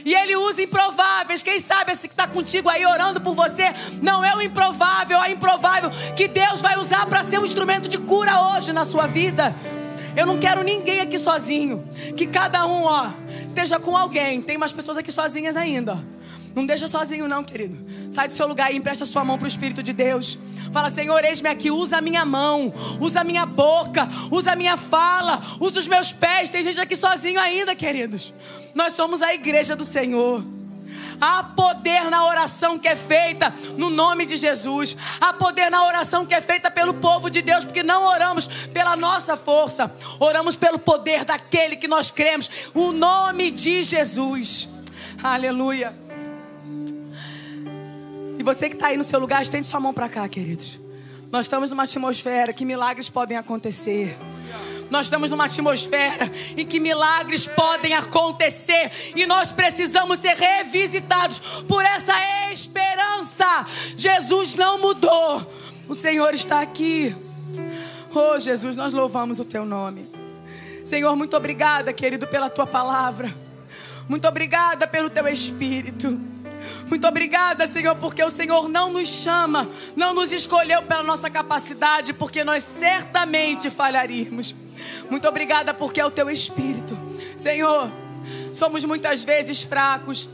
B: E ele usa improváveis. Quem sabe esse que está contigo aí orando por você não é o improvável, é improvável que Deus vai usar para ser um instrumento de cura hoje na sua vida. Eu não quero ninguém aqui sozinho. Que cada um, ó, esteja com alguém. Tem umas pessoas aqui sozinhas ainda, ó. Não deixa sozinho, não, querido. Sai do seu lugar e empresta sua mão para o Espírito de Deus. Fala, Senhor, eis-me aqui, usa a minha mão, usa a minha boca, usa a minha fala, usa os meus pés. Tem gente aqui sozinho ainda, queridos. Nós somos a igreja do Senhor. Há poder na oração que é feita no nome de Jesus. Há poder na oração que é feita pelo povo de Deus, porque não oramos pela nossa força, oramos pelo poder daquele que nós cremos, o nome de Jesus. Aleluia. E você que está aí no seu lugar, estende sua mão para cá, queridos. Nós estamos numa atmosfera que milagres podem acontecer. Nós estamos numa atmosfera em que milagres podem acontecer e nós precisamos ser revisitados por essa esperança. Jesus não mudou. O Senhor está aqui. Oh, Jesus, nós louvamos o teu nome. Senhor, muito obrigada, querido, pela tua palavra. Muito obrigada pelo teu espírito. Muito obrigada, Senhor, porque o Senhor não nos chama, não nos escolheu pela nossa capacidade, porque nós certamente falharíamos. Muito obrigada porque é o teu espírito. Senhor, somos muitas vezes fracos,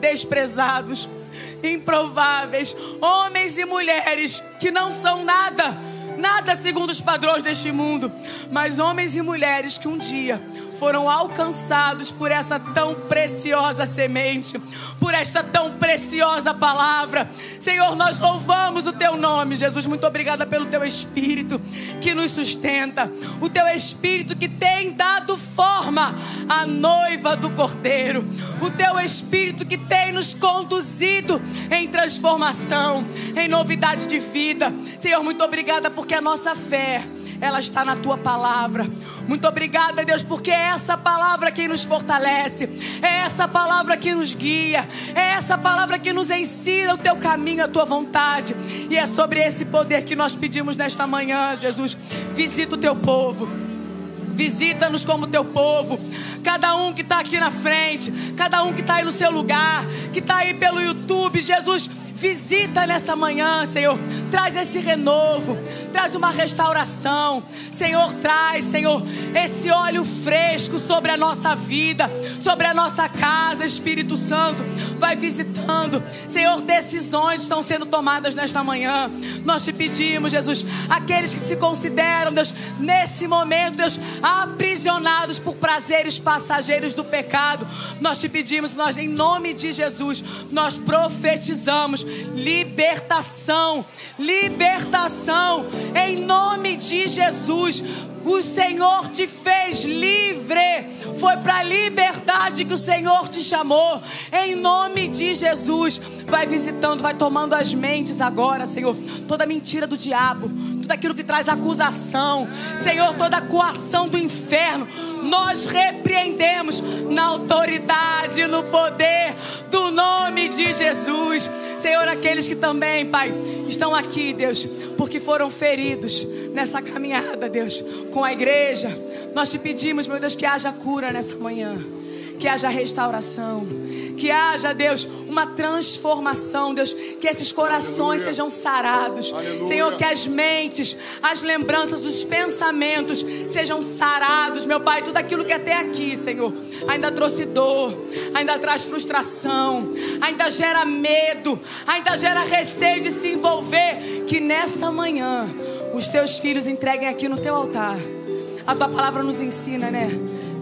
B: desprezados, improváveis, homens e mulheres que não são nada, nada segundo os padrões deste mundo, mas homens e mulheres que um dia foram alcançados por essa tão preciosa semente, por esta tão preciosa palavra. Senhor, nós louvamos o teu nome, Jesus. Muito obrigada pelo teu espírito que nos sustenta, o teu espírito que tem dado forma à noiva do Cordeiro, o teu espírito que tem nos conduzido em transformação, em novidade de vida. Senhor, muito obrigada porque a nossa fé ela está na tua palavra. Muito obrigada, Deus, porque é essa palavra que nos fortalece, é essa palavra que nos guia, é essa palavra que nos ensina o teu caminho, a tua vontade. E é sobre esse poder que nós pedimos nesta manhã, Jesus. Visita o teu povo. Visita-nos como teu povo. Cada um que está aqui na frente, cada um que está aí no seu lugar, que está aí pelo YouTube, Jesus, Visita nessa manhã, Senhor. Traz esse renovo, traz uma restauração. Senhor, traz, Senhor, esse óleo fresco sobre a nossa vida, sobre a nossa casa, Espírito Santo. Vai visitando. Senhor, decisões estão sendo tomadas nesta manhã. Nós te pedimos, Jesus, aqueles que se consideram, Deus, nesse momento, Deus, aprisionados por prazeres passageiros do pecado. Nós te pedimos, nós, em nome de Jesus, nós profetizamos libertação, libertação, em nome de Jesus. O Senhor te fez livre. Foi para a liberdade que o Senhor te chamou. Em nome de Jesus. Vai visitando, vai tomando as mentes agora, Senhor. Toda mentira do diabo, tudo aquilo que traz acusação. Senhor, toda coação do inferno. Nós repreendemos na autoridade, no poder do nome de Jesus. Senhor, aqueles que também, Pai, estão aqui, Deus, porque foram feridos nessa caminhada, Deus, com a igreja. Nós te pedimos, meu Deus, que haja cura nessa manhã, que haja restauração, que haja, Deus, uma transformação, Deus, que esses corações Aleluia. sejam sarados. Aleluia. Senhor, que as mentes, as lembranças, os pensamentos sejam sarados, meu Pai, tudo aquilo que até aqui, Senhor, ainda trouxe dor, ainda traz frustração, ainda gera medo, ainda gera receio de se envolver, que nessa manhã os teus filhos entreguem aqui no teu altar. A tua palavra nos ensina, né?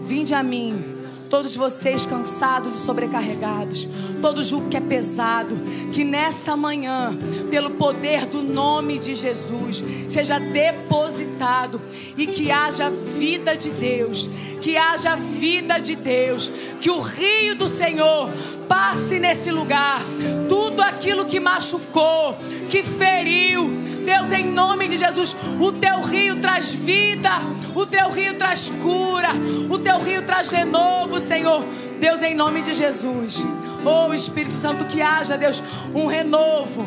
B: Vinde a mim todos vocês cansados e sobrecarregados, todo jugo que é pesado, que nessa manhã, pelo poder do nome de Jesus, seja depositado e que haja vida de Deus, que haja vida de Deus, que o rio do Senhor passe nesse lugar, tudo aquilo que machucou, que feriu, Deus, em nome de Jesus, o teu rio traz vida, o teu rio traz cura, o teu rio traz renovo, Senhor. Deus, em nome de Jesus. Oh, Espírito Santo, que haja, Deus, um renovo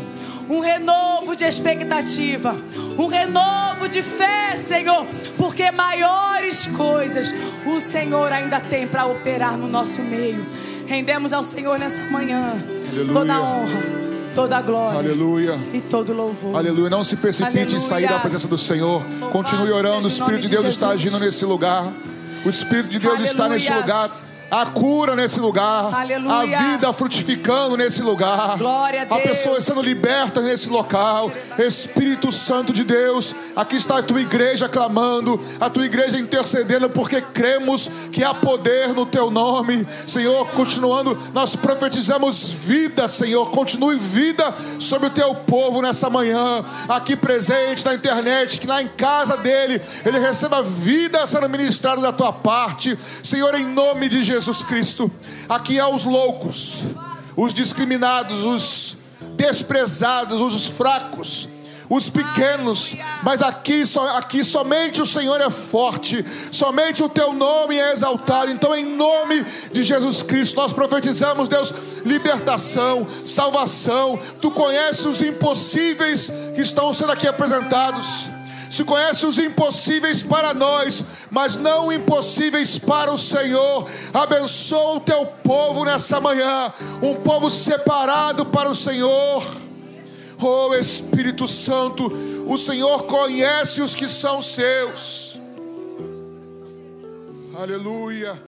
B: um renovo de expectativa, um renovo de fé, Senhor, porque maiores coisas o Senhor ainda tem para operar no nosso meio. Rendemos ao Senhor nessa manhã Aleluia. toda a honra, toda a glória
A: Aleluia.
B: e todo louvor.
A: Aleluia. Não se precipite Aleluia. em sair da presença do Senhor. Continue orando. O Espírito de Deus de está agindo nesse lugar. O Espírito de Deus Aleluia. está nesse lugar a cura nesse lugar, Aleluia. a vida frutificando nesse lugar,
B: Glória a, Deus.
A: a pessoa sendo liberta nesse local. Espírito Santo de Deus, aqui está a tua igreja clamando, a tua igreja intercedendo, porque cremos que há poder no teu nome, Senhor. Continuando, nós profetizamos vida, Senhor. Continue vida sobre o teu povo nessa manhã, aqui presente na internet, que lá em casa dele, ele receba vida sendo ministrada da tua parte, Senhor, em nome de Jesus. Jesus Cristo. Aqui há os loucos, os discriminados, os desprezados, os fracos, os pequenos, mas aqui, aqui somente o Senhor é forte, somente o teu nome é exaltado. Então, em nome de Jesus Cristo, nós profetizamos, Deus, libertação, salvação. Tu conheces os impossíveis que estão sendo aqui apresentados se conhece os impossíveis para nós, mas não impossíveis para o Senhor. Abençoa o teu povo nessa manhã, um povo separado para o Senhor. Oh Espírito Santo, o Senhor conhece os que são seus. Aleluia.